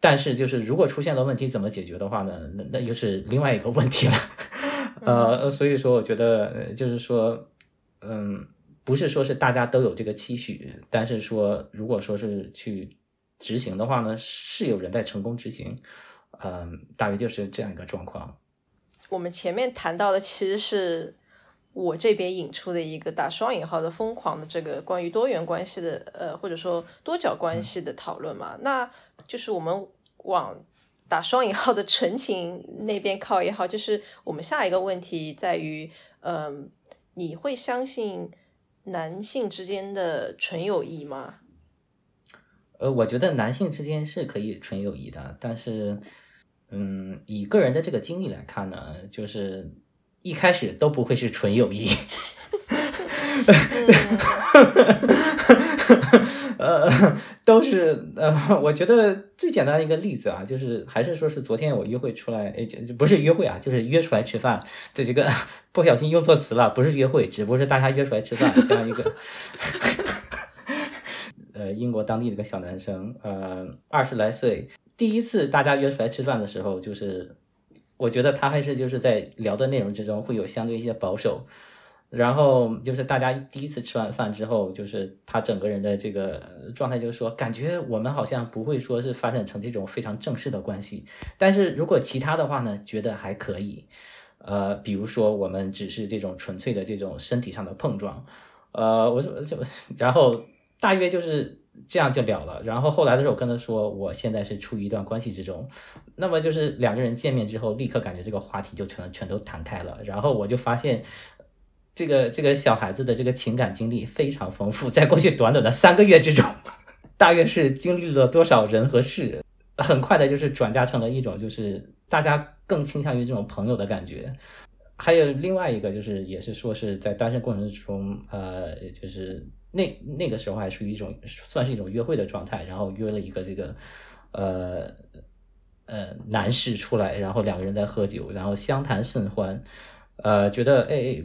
Speaker 4: 但是就是如果出现了问题怎么解决的话呢？那那又是另外一个问题了。呃，所以说我觉得就是说，嗯，不是说是大家都有这个期许，但是说如果说是去执行的话呢，是有人在成功执行。嗯，大约就是这样一个状况。
Speaker 2: 我们前面谈到的其实是。我这边引出的一个打双引号的疯狂的这个关于多元关系的呃或者说多角关系的讨论嘛，那就是我们往打双引号的纯情那边靠也好，就是我们下一个问题在于，嗯，你会相信男性之间的纯友谊吗？
Speaker 4: 呃，我觉得男性之间是可以纯友谊的，但是，嗯，以个人的这个经历来看呢，就是。一开始都不会是纯友谊，<laughs> 呃，都是呃，我觉得最简单的一个例子啊，就是还是说是昨天我约会出来，哎，不是约会啊，就是约出来吃饭，这这个不小心用错词了，不是约会，只不过是大家约出来吃饭，这样一个，<laughs> 呃，英国当地的一个小男生，呃，二十来岁，第一次大家约出来吃饭的时候，就是。我觉得他还是就是在聊的内容之中会有相对一些保守，然后就是大家第一次吃完饭之后，就是他整个人的这个状态就是说，感觉我们好像不会说是发展成这种非常正式的关系，但是如果其他的话呢，觉得还可以，呃，比如说我们只是这种纯粹的这种身体上的碰撞，呃，我说就然后大约就是。这样就了了，然后后来的时候我跟他说，我现在是处于一段关系之中，那么就是两个人见面之后，立刻感觉这个话题就全全都谈开了，然后我就发现，这个这个小孩子的这个情感经历非常丰富，在过去短短的三个月之中，<laughs> 大约是经历了多少人和事，很快的就是转嫁成了一种就是大家更倾向于这种朋友的感觉，还有另外一个就是也是说是在单身过程中，呃，就是。那那个时候还属于一种算是一种约会的状态，然后约了一个这个呃呃男士出来，然后两个人在喝酒，然后相谈甚欢，呃，觉得哎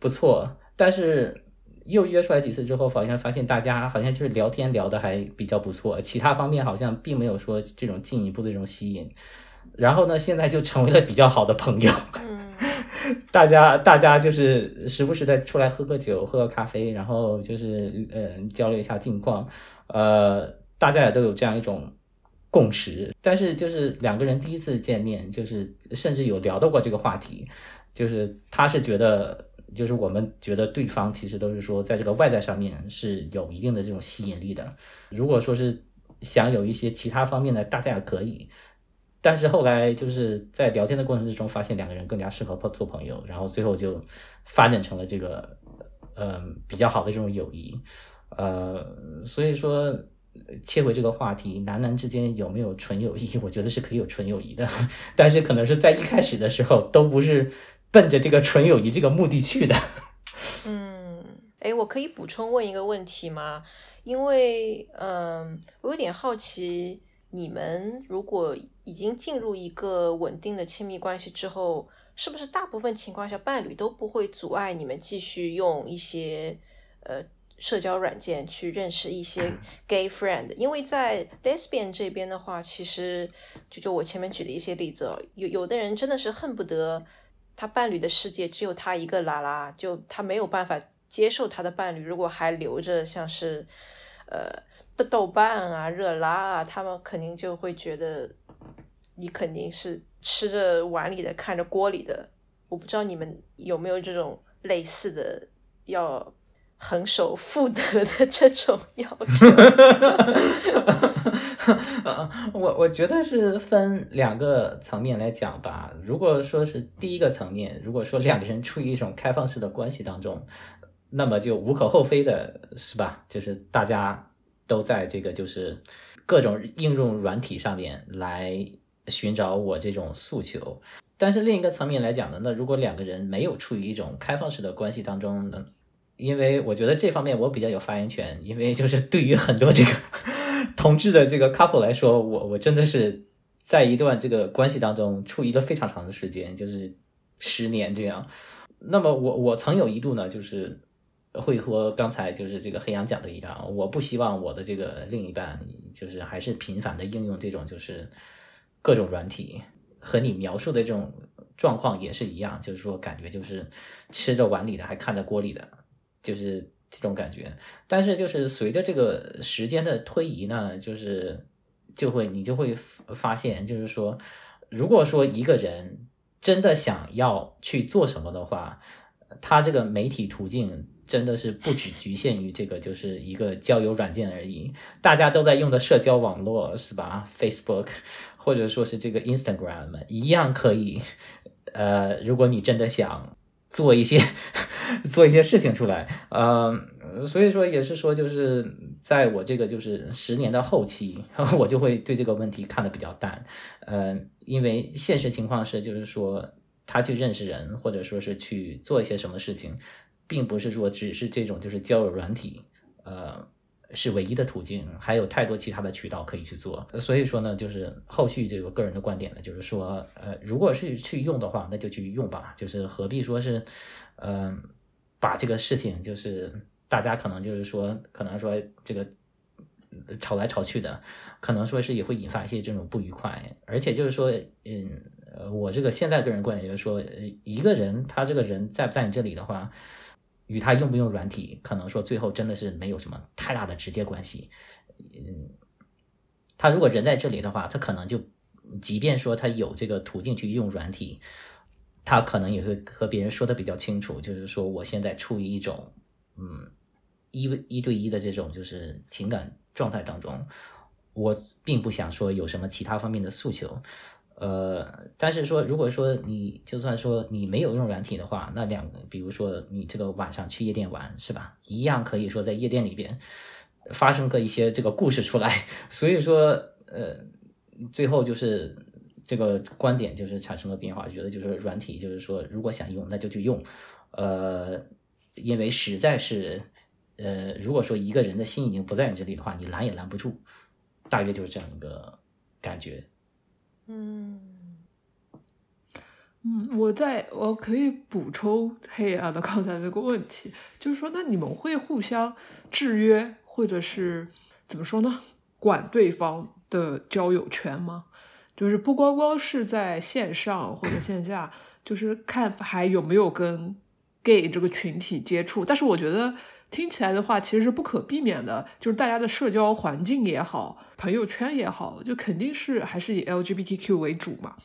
Speaker 4: 不错，但是又约出来几次之后，好像发现大家好像就是聊天聊的还比较不错，其他方面好像并没有说这种进一步的这种吸引，然后呢，现在就成为了比较好的朋友。大家，大家就是时不时的出来喝个酒，喝个咖啡，然后就是呃交流一下近况，呃，大家也都有这样一种共识。但是就是两个人第一次见面，就是甚至有聊到过这个话题，就是他是觉得，就是我们觉得对方其实都是说在这个外在上面是有一定的这种吸引力的。如果说是想有一些其他方面的，大家也可以。但是后来就是在聊天的过程之中，发现两个人更加适合做朋友，然后最后就发展成了这个呃比较好的这种友谊，呃，所以说切回这个话题，男男之间有没有纯友谊？<laughs> 我觉得是可以有纯友谊的，但是可能是在一开始的时候都不是奔着这个纯友谊这个目的去的。<laughs>
Speaker 2: 嗯，哎，我可以补充问一个问题吗？因为嗯，我有点好奇。你们如果已经进入一个稳定的亲密关系之后，是不是大部分情况下伴侣都不会阻碍你们继续用一些呃社交软件去认识一些 gay friend？因为在 lesbian 这边的话，其实就就我前面举的一些例子，有有的人真的是恨不得他伴侣的世界只有他一个拉拉，就他没有办法接受他的伴侣如果还留着像是呃。的豆瓣啊、热拉啊，他们肯定就会觉得你肯定是吃着碗里的看着锅里的。我不知道你们有没有这种类似的要恒守妇德的这种要求？<laughs>
Speaker 4: 我我觉得是分两个层面来讲吧。如果说是第一个层面，如果说两个人处于一种开放式的关系当中，那么就无可厚非的是吧？就是大家。都在这个就是各种应用软体上面来寻找我这种诉求。但是另一个层面来讲呢，那如果两个人没有处于一种开放式的关系当中呢，因为我觉得这方面我比较有发言权，因为就是对于很多这个 <laughs> 同志的这个 couple 来说，我我真的是在一段这个关系当中处于了非常长的时间，就是十年这样。那么我我曾有一度呢，就是会和刚才就是这个黑羊讲的一样，我不希望我的这个另一半就是还是频繁的应用这种就是各种软体。和你描述的这种状况也是一样，就是说感觉就是吃着碗里的还看着锅里的，就是这种感觉。但是就是随着这个时间的推移呢，就是就会你就会发现，就是说，如果说一个人真的想要去做什么的话，他这个媒体途径真的是不只局限于这个，就是一个交友软件而已。大家都在用的社交网络是吧？Facebook。<laughs> 或者说是这个 Instagram 一样可以，呃，如果你真的想做一些 <laughs> 做一些事情出来，呃，所以说也是说，就是在我这个就是十年的后期，<laughs> 我就会对这个问题看得比较淡，呃，因为现实情况是，就是说他去认识人，或者说是去做一些什么事情，并不是说只是这种就是交友软体，呃。是唯一的途径，还有太多其他的渠道可以去做。所以说呢，就是后续这个个人的观点呢，就是说，呃，如果是去用的话，那就去用吧，就是何必说是，嗯，把这个事情就是大家可能就是说，可能说这个吵来吵去的，可能说是也会引发一些这种不愉快。而且就是说，嗯，我这个现在个人观点就是说，一个人他这个人在不在你这里的话。与他用不用软体，可能说最后真的是没有什么太大的直接关系。嗯，他如果人在这里的话，他可能就，即便说他有这个途径去用软体，他可能也会和别人说的比较清楚，就是说我现在处于一种嗯一一对一的这种就是情感状态当中，我并不想说有什么其他方面的诉求。呃，但是说，如果说你就算说你没有用软体的话，那两个，比如说你这个晚上去夜店玩，是吧？一样可以说在夜店里边发生个一些这个故事出来。<laughs> 所以说，呃，最后就是这个观点就是产生了变化，觉得就是软体，就是说如果想用，那就去用。呃，因为实在是，呃，如果说一个人的心已经不在你这里的话，你拦也拦不住，大约就是这样一个感觉。
Speaker 3: 嗯，嗯，我在我可以补充黑暗的刚才那个问题，就是说，那你们会互相制约，或者是怎么说呢？管对方的交友圈吗？就是不光光是在线上或者线下，就是看还有没有跟 gay 这个群体接触。但是我觉得。听起来的话，其实是不可避免的，就是大家的社交环境也好，朋友圈也好，就肯定是还是以 LGBTQ 为主嘛。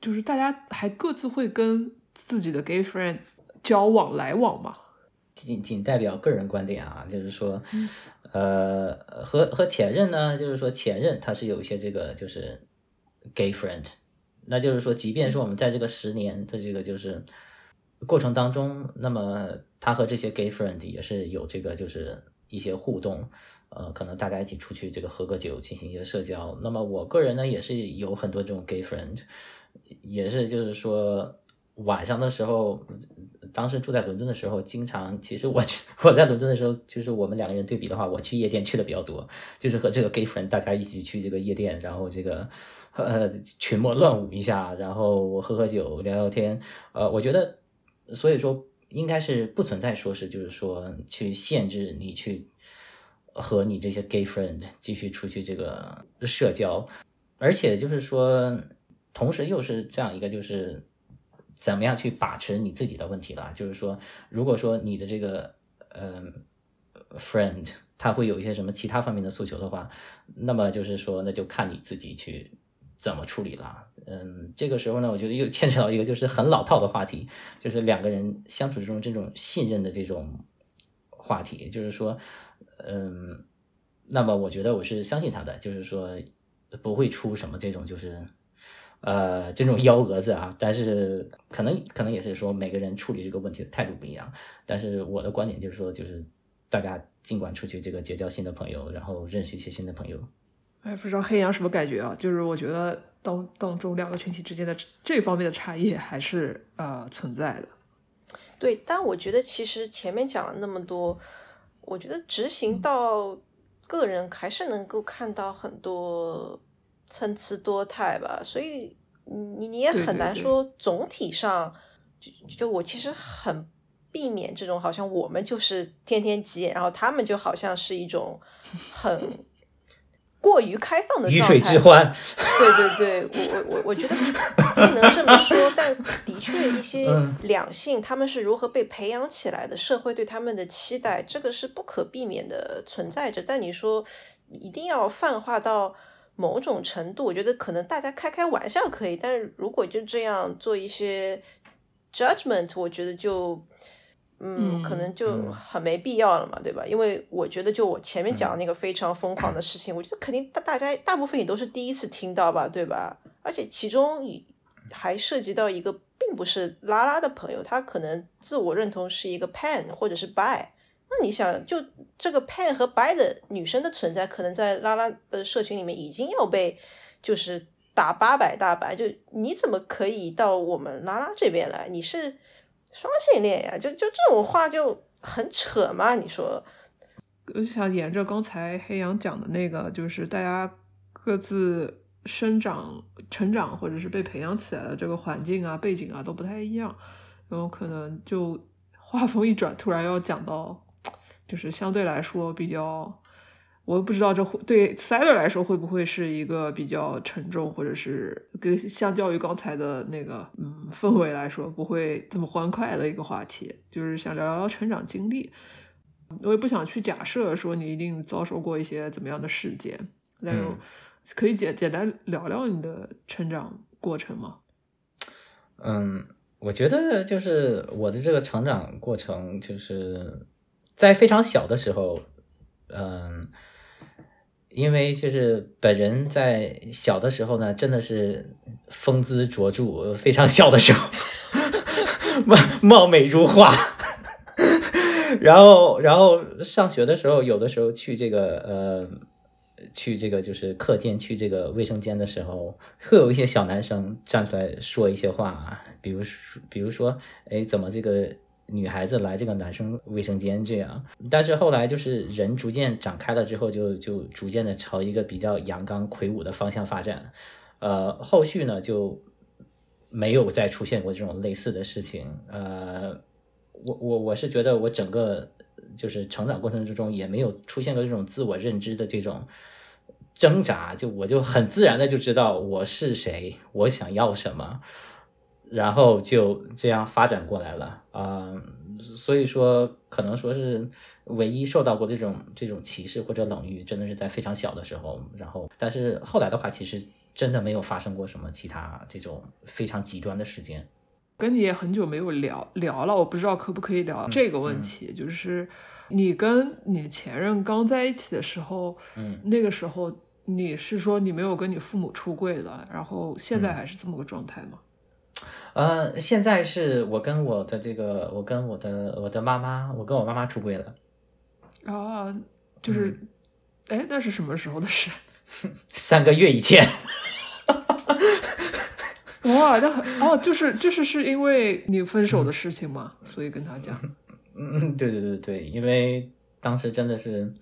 Speaker 3: 就是大家还各自会跟自己的 gay friend 交往来往嘛。
Speaker 4: 仅仅代表个人观点啊，就是说，呃，和和前任呢，就是说前任他是有一些这个就是 gay friend，那就是说，即便说我们在这个十年的这个就是。过程当中，那么他和这些 gay friend 也是有这个就是一些互动，呃，可能大家一起出去这个喝个酒，进行一些社交。那么我个人呢，也是有很多这种 gay friend，也是就是说晚上的时候，当时住在伦敦的时候，经常其实我去 <laughs> 我在伦敦的时候，就是我们两个人对比的话，我去夜店去的比较多，就是和这个 gay friend 大家一起去这个夜店，然后这个呃群魔乱舞一下，然后喝喝酒聊聊天，呃，我觉得。所以说，应该是不存在说是就是说去限制你去和你这些 gay friend 继续出去这个社交，而且就是说，同时又是这样一个就是怎么样去把持你自己的问题了。就是说，如果说你的这个嗯 friend 他会有一些什么其他方面的诉求的话，那么就是说，那就看你自己去。怎么处理了？嗯，这个时候呢，我觉得又牵扯到一个就是很老套的话题，就是两个人相处之中这种信任的这种话题。就是说，嗯，那么我觉得我是相信他的，就是说不会出什么这种就是呃这种幺蛾子啊。但是可能可能也是说每个人处理这个问题的态度不一样。但是我的观点就是说，就是大家尽管出去这个结交新的朋友，然后认识一些新的朋友。
Speaker 3: 哎，不知道黑羊什么感觉啊？就是我觉得当当中两个群体之间的这方面的差异还是呃存在的。
Speaker 2: 对，但我觉得其实前面讲了那么多，我觉得执行到个人还是能够看到很多参差多态吧，所以你你也很难说总体上就就我其实很避免这种好像我们就是天天急眼，然后他们就好像是一种很。过于开放的
Speaker 4: 鱼水之欢，
Speaker 2: 对对对，我我我我觉得不能这么说，但的确一些两性他们是如何被培养起来的，社会对他们的期待，这个是不可避免的存在着。但你说一定要泛化到某种程度，我觉得可能大家开开玩笑可以，但是如果就这样做一些 judgment，我觉得就。嗯，可能就很没必要了嘛，对吧？因为我觉得，就我前面讲的那个非常疯狂的事情，我觉得肯定大大家大部分也都是第一次听到吧，对吧？而且其中还涉及到一个并不是拉拉的朋友，他可能自我认同是一个 pan 或者是 bi。那你想，就这个 pan 和 bi 的女生的存在，可能在拉拉的社群里面已经要被就是打八百大板，就你怎么可以到我们拉拉这边来？你是？双性恋呀，就就这种话就很扯嘛？你说，
Speaker 3: 我就想沿着刚才黑羊讲的那个，就是大家各自生长、成长或者是被培养起来的这个环境啊、背景啊都不太一样，然后可能就话锋一转，突然要讲到，就是相对来说比较。我不知道这会对 Sider 来说会不会是一个比较沉重，或者是跟相较于刚才的那个嗯氛围来说不会这么欢快的一个话题，就是想聊聊成长经历。我也不想去假设说你一定遭受过一些怎么样的事件，但是可以简简单聊聊你的成长过程吗？
Speaker 4: 嗯，我觉得就是我的这个成长过程，就是在非常小的时候，嗯。因为就是本人在小的时候呢，真的是风姿卓著，非常小的时候，貌貌美如花。<laughs> 然后，然后上学的时候，有的时候去这个呃，去这个就是课间去这个卫生间的时候，会有一些小男生站出来说一些话，比如说，比如说，哎，怎么这个？女孩子来这个男生卫生间这样，但是后来就是人逐渐长开了之后，就就逐渐的朝一个比较阳刚魁梧的方向发展，呃，后续呢就没有再出现过这种类似的事情，呃，我我我是觉得我整个就是成长过程之中也没有出现过这种自我认知的这种挣扎，就我就很自然的就知道我是谁，我想要什么。然后就这样发展过来了啊，所以说可能说是唯一受到过这种这种歧视或者冷遇，真的是在非常小的时候。然后，但是后来的话，其实真的没有发生过什么其他这种非常极端的事件。
Speaker 3: 跟你也很久没有聊聊了，我不知道可不可以聊这个问题，就是你跟你前任刚在一起的时候，
Speaker 4: 嗯，
Speaker 3: 那个时候你是说你没有跟你父母出柜的，然后现在还是这么个状态吗？
Speaker 4: 呃，现在是我跟我的这个，我跟我的我的妈妈，我跟我妈妈出轨了。
Speaker 3: 哦，就是，哎，那是什么时候的事？<laughs>
Speaker 4: 三个月以前。<laughs>
Speaker 3: 哇，那很哦，就是就是是因为你分手的事情嘛，所以跟他讲。<laughs>
Speaker 4: 嗯，对对对对，因为当时真的是。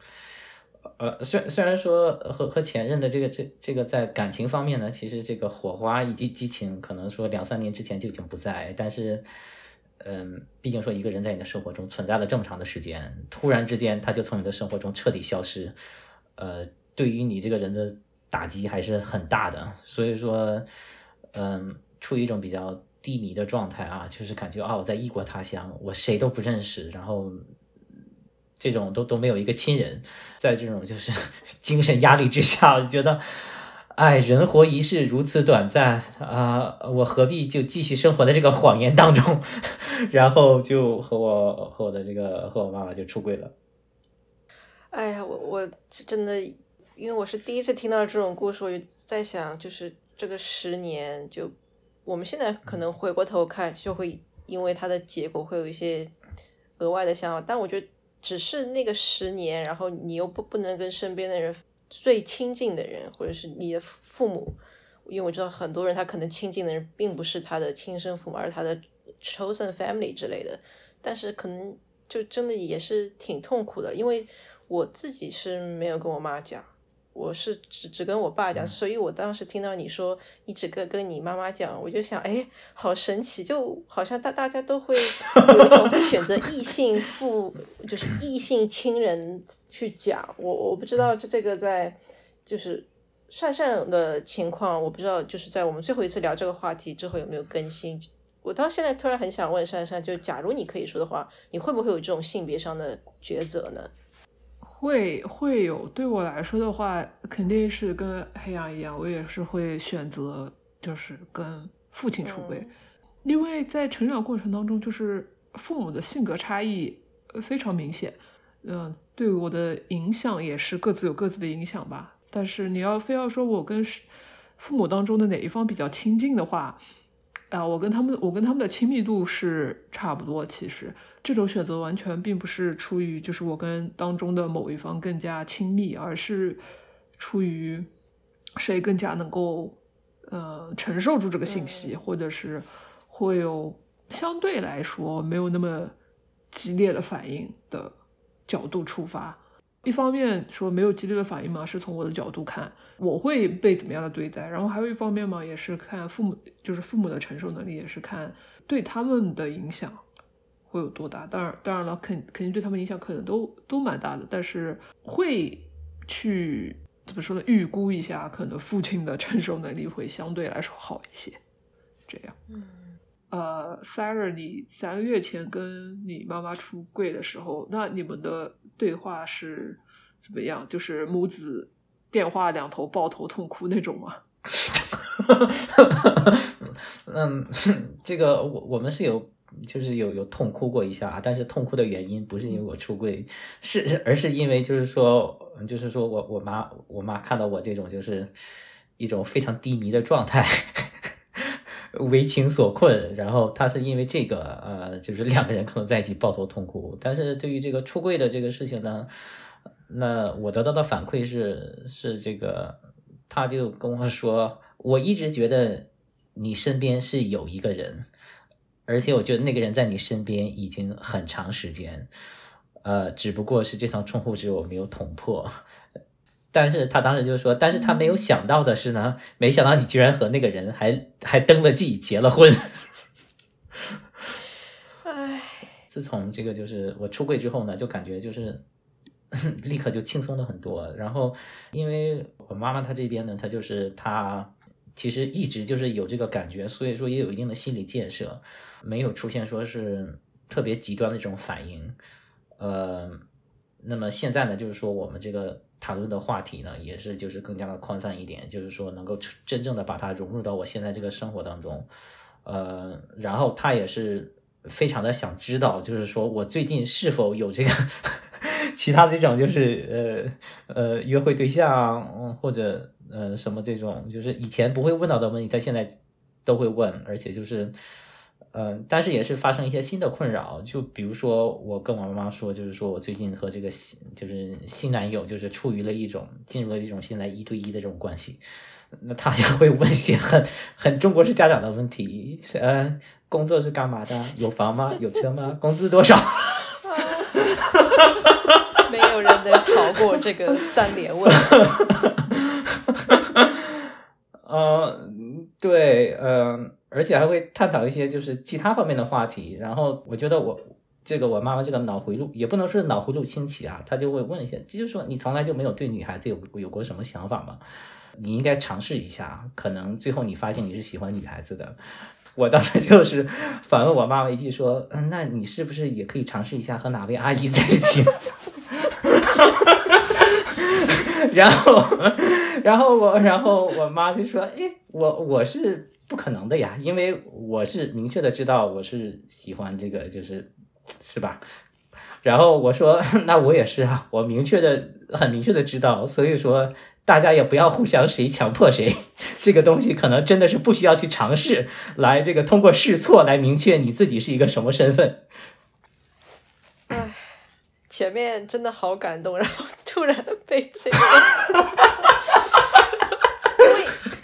Speaker 4: 呃，虽虽然说和和前任的这个这这个在感情方面呢，其实这个火花以及激情，可能说两三年之前就已经不在。但是，嗯，毕竟说一个人在你的生活中存在了这么长的时间，突然之间他就从你的生活中彻底消失，呃，对于你这个人的打击还是很大的。所以说，嗯，处于一种比较低迷的状态啊，就是感觉啊，我在异国他乡，我谁都不认识，然后。这种都都没有一个亲人，在这种就是 <laughs> 精神压力之下，我就觉得，哎，人活一世如此短暂啊，我何必就继续生活在这个谎言当中？<laughs> 然后就和我和我的这个和我妈妈就出轨了。
Speaker 2: 哎呀，我我真的，因为我是第一次听到这种故事，我就在想，就是这个十年，就我们现在可能回过头看，就会因为它的结果会有一些额外的想法，但我觉得。只是那个十年，然后你又不不能跟身边的人最亲近的人，或者是你的父母，因为我知道很多人他可能亲近的人并不是他的亲生父母，而是他的 chosen family 之类的，但是可能就真的也是挺痛苦的，因为我自己是没有跟我妈讲。我是只只跟我爸讲，所以我当时听到你说你只跟跟你妈妈讲，我就想，哎，好神奇，就好像大大家都会有一种会 <laughs> 选择异性父，就是异性亲人去讲。我我不知道这这个在就是善善的情况，我不知道就是在我们最后一次聊这个话题之后有没有更新。我到现在突然很想问珊珊，就假如你可以说的话，你会不会有这种性别上的抉择呢？
Speaker 3: 会会有，对我来说的话，肯定是跟黑羊一样，我也是会选择就是跟父亲出轨，因为在成长过程当中，就是父母的性格差异非常明显，嗯，对我的影响也是各自有各自的影响吧。但是你要非要说我跟父母当中的哪一方比较亲近的话，啊，我跟他们，我跟他们的亲密度是差不多。其实这种选择完全并不是出于就是我跟当中的某一方更加亲密，而是出于谁更加能够呃承受住这个信息，或者是会有相对来说没有那么激烈的反应的角度出发。一方面说没有激烈的反应嘛，是从我的角度看，我会被怎么样的对待。然后还有一方面嘛，也是看父母，就是父母的承受能力，也是看对他们的影响会有多大。当然，当然了，肯肯定对他们影响可能都都蛮大的，但是会去怎么说呢？预估一下，可能父亲的 <laughs> 承受能力会相对来说好一些。这样，
Speaker 2: 嗯，
Speaker 3: 呃 s a r a 你三个月前跟你妈妈出柜的时候，那你们的。对话是怎么样？就是母子电话两头抱头痛哭那种吗？<laughs>
Speaker 4: 嗯，<laughs> 这个我我们是有，就是有有痛哭过一下，但是痛哭的原因不是因为我出柜，是而是因为就是说，就是说我我妈我妈看到我这种就是一种非常低迷的状态。为情所困，然后他是因为这个，呃，就是两个人可能在一起抱头痛哭。但是对于这个出柜的这个事情呢，那我得到的反馈是，是这个，他就跟我说，我一直觉得你身边是有一个人，而且我觉得那个人在你身边已经很长时间，呃，只不过是这层窗户纸我没有捅破。但是他当时就说，但是他没有想到的是呢，没想到你居然和那个人还还登了记，结了婚。
Speaker 2: 唉，
Speaker 4: 自从这个就是我出柜之后呢，就感觉就是 <laughs> 立刻就轻松了很多。然后因为我妈妈她这边呢，她就是她其实一直就是有这个感觉，所以说也有一定的心理建设，没有出现说是特别极端的这种反应。呃，那么现在呢，就是说我们这个。谈论的话题呢，也是就是更加的宽泛一点，就是说能够真正的把它融入到我现在这个生活当中，呃，然后他也是非常的想知道，就是说我最近是否有这个 <laughs> 其他的这种就是呃呃约会对象，嗯，或者呃什么这种，就是以前不会问到的问题，他现在都会问，而且就是。嗯，但是也是发生一些新的困扰，就比如说我跟我妈妈说，就是说我最近和这个新就是新男友就是处于了一种进入了一种现在一对一的这种关系，那他就会问一些很很中国式家长的问题，嗯，工作是干嘛的？有房吗？有车吗？工资多少？<laughs>
Speaker 2: 没有人能逃过这个三连问。
Speaker 4: 嗯，<laughs> 对，嗯。而且还会探讨一些就是其他方面的话题，然后我觉得我这个我妈妈这个脑回路也不能说是脑回路清奇啊，她就会问一些，就是说你从来就没有对女孩子有有过什么想法吗？你应该尝试一下，可能最后你发现你是喜欢女孩子的。我当时就 <laughs> 是反问我妈妈一句说，嗯，那你是不是也可以尝试一下和哪位阿姨在一起？<laughs> 然后，然后我，然后我妈就说，哎，我我是。不可能的呀，因为我是明确的知道我是喜欢这个，就是是吧？然后我说，<laughs> 那我也是啊，我明确的很明确的知道，所以说大家也不要互相谁强迫谁，这个东西可能真的是不需要去尝试来这个通过试错来明确你自己是一个什么身份。
Speaker 2: 唉，前面真的好感动，然后突然被这个，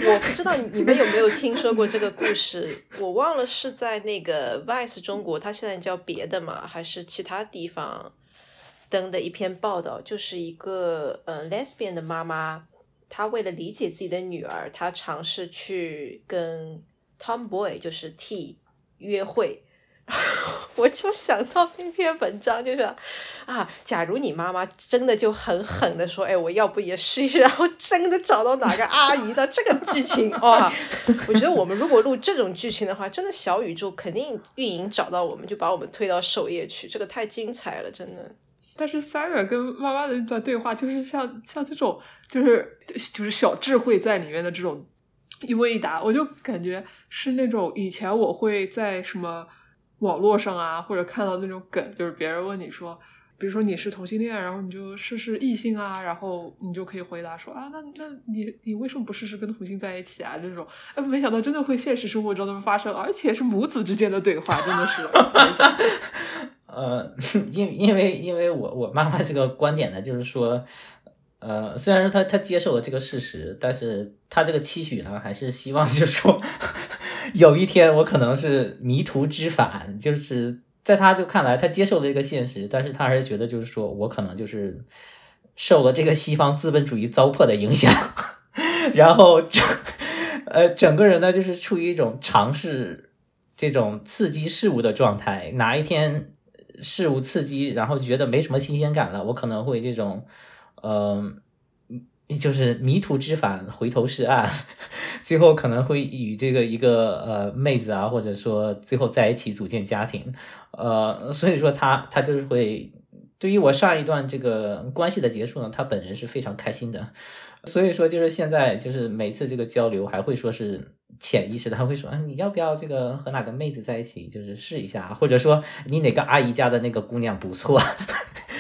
Speaker 2: 我不知道你们有没有听说过这个故事，我忘了是在那个 Vice 中国，它现在叫别的嘛，还是其他地方登的一篇报道，就是一个呃 lesbian 的妈妈，她为了理解自己的女儿，她尝试去跟 tomboy 就是 T 约会。<laughs> 我就想到那篇文章，就想啊，假如你妈妈真的就很狠的说，哎，我要不也试一试，然后真的找到哪个阿姨的这个剧情哇，我觉得我们如果录这种剧情的话，真的小宇宙肯定运营找到我们就把我们推到首页去，这个太精彩了，真的。
Speaker 3: 但是 Sarah 跟妈妈的那段对话，就是像像这种，就是就是小智慧在里面的这种一问一答，我就感觉是那种以前我会在什么。网络上啊，或者看到那种梗，就是别人问你说，比如说你是同性恋，然后你就试试异性啊，然后你就可以回答说啊，那那你你为什么不试试跟同性在一起啊？这种，哎，没想到真的会现实生活中那么发生，而且是母子之间的对话，真的是。<laughs> <laughs>
Speaker 4: 呃，<laughs> 因因为因为我我妈妈这个观点呢，就是说，呃，虽然说她她接受了这个事实，但是她这个期许呢，还是希望就是说。<laughs> 有一天我可能是迷途知返，就是在他就看来，他接受了这个现实，但是他还是觉得就是说我可能就是受了这个西方资本主义糟粕的影响，<laughs> 然后整呃整个人呢就是处于一种尝试这种刺激事物的状态。哪一天事物刺激，然后觉得没什么新鲜感了，我可能会这种嗯。就是迷途知返，回头是岸，<laughs> 最后可能会与这个一个呃妹子啊，或者说最后在一起组建家庭，呃，所以说他他就是会对于我上一段这个关系的结束呢，他本人是非常开心的，所以说就是现在就是每次这个交流还会说是潜意识的，他会说啊你要不要这个和哪个妹子在一起，就是试一下，或者说你哪个阿姨家的那个姑娘不错。<laughs>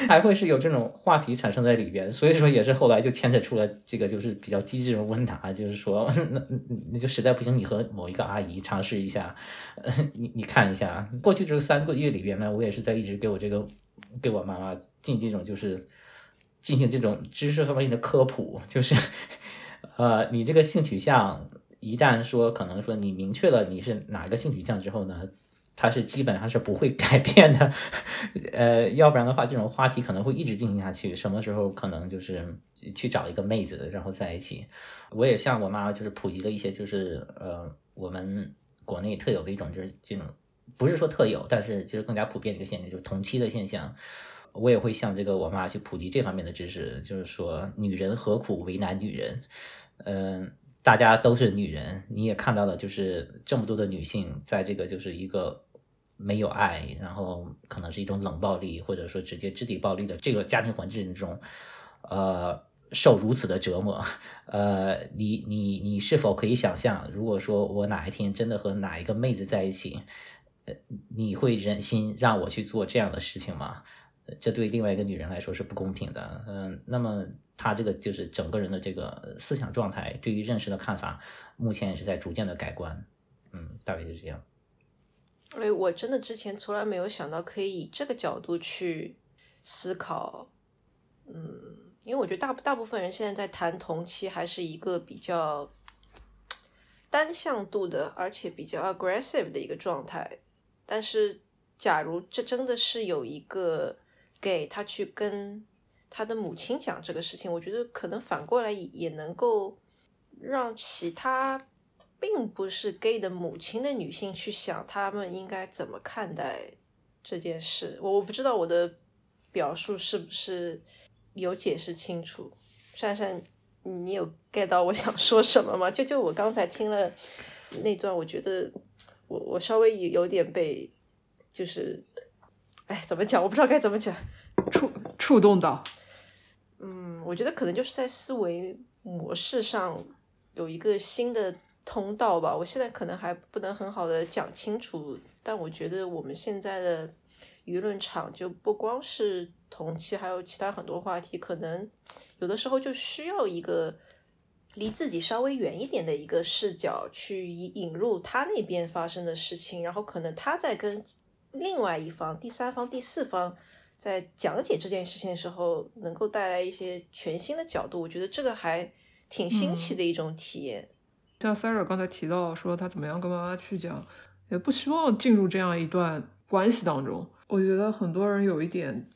Speaker 4: 还会是有这种话题产生在里边，所以说也是后来就牵扯出了这个就是比较机智的问答，就是说那那就实在不行，你和某一个阿姨尝试一下，你你看一下，过去这三个月里边呢，我也是在一直给我这个给我妈妈进这种就是进行这种知识方面的科普，就是呃你这个性取向一旦说可能说你明确了你是哪个性取向之后呢？它是基本上是不会改变的，呃，要不然的话，这种话题可能会一直进行下去。什么时候可能就是去找一个妹子，然后在一起？我也向我妈就是普及了一些，就是呃，我们国内特有的一种就是这种，不是说特有，但是其实更加普遍的一个现象，就是同期的现象。我也会向这个我妈去普及这方面的知识，就是说女人何苦为难女人？嗯。大家都是女人，你也看到了，就是这么多的女性在这个就是一个没有爱，然后可能是一种冷暴力，或者说直接肢体暴力的这个家庭环境中，呃，受如此的折磨，呃，你你你是否可以想象，如果说我哪一天真的和哪一个妹子在一起，呃，你会忍心让我去做这样的事情吗？这对另外一个女人来说是不公平的，嗯，那么他这个就是整个人的这个思想状态，对于认识的看法，目前也是在逐渐的改观，嗯，大概就是这样。
Speaker 2: 哎，我真的之前从来没有想到可以以这个角度去思考，嗯，因为我觉得大大部分人现在在谈同期还是一个比较单向度的，而且比较 aggressive 的一个状态，但是假如这真的是有一个。给他去跟他的母亲讲这个事情，我觉得可能反过来也能够让其他并不是 gay 的母亲的女性去想他们应该怎么看待这件事。我我不知道我的表述是不是有解释清楚。珊珊，你有 get 到我想说什么吗？就就我刚才听了那段，我觉得我我稍微有点被就是。哎，怎么讲？我不知道该怎么讲。
Speaker 3: 触触动到，
Speaker 2: 我觉得可能就是在思维模式上有一个新的通道吧。我现在可能还不能很好的讲清楚，但我觉得我们现在的舆论场就不光是同期，还有其他很多话题，可能有的时候就需要一个离自己稍微远一点的一个视角去引引入他那边发生的事情，然后可能他在跟。另外一方、第三方、第四方在讲解这件事情的时候，能够带来一些全新的角度，我觉得这个还挺新奇的一种体验。
Speaker 3: 像 Sarah 刚才提到说，他怎么样跟妈妈去讲，也不希望进入这样一段关系当中。我觉得很多人有一点，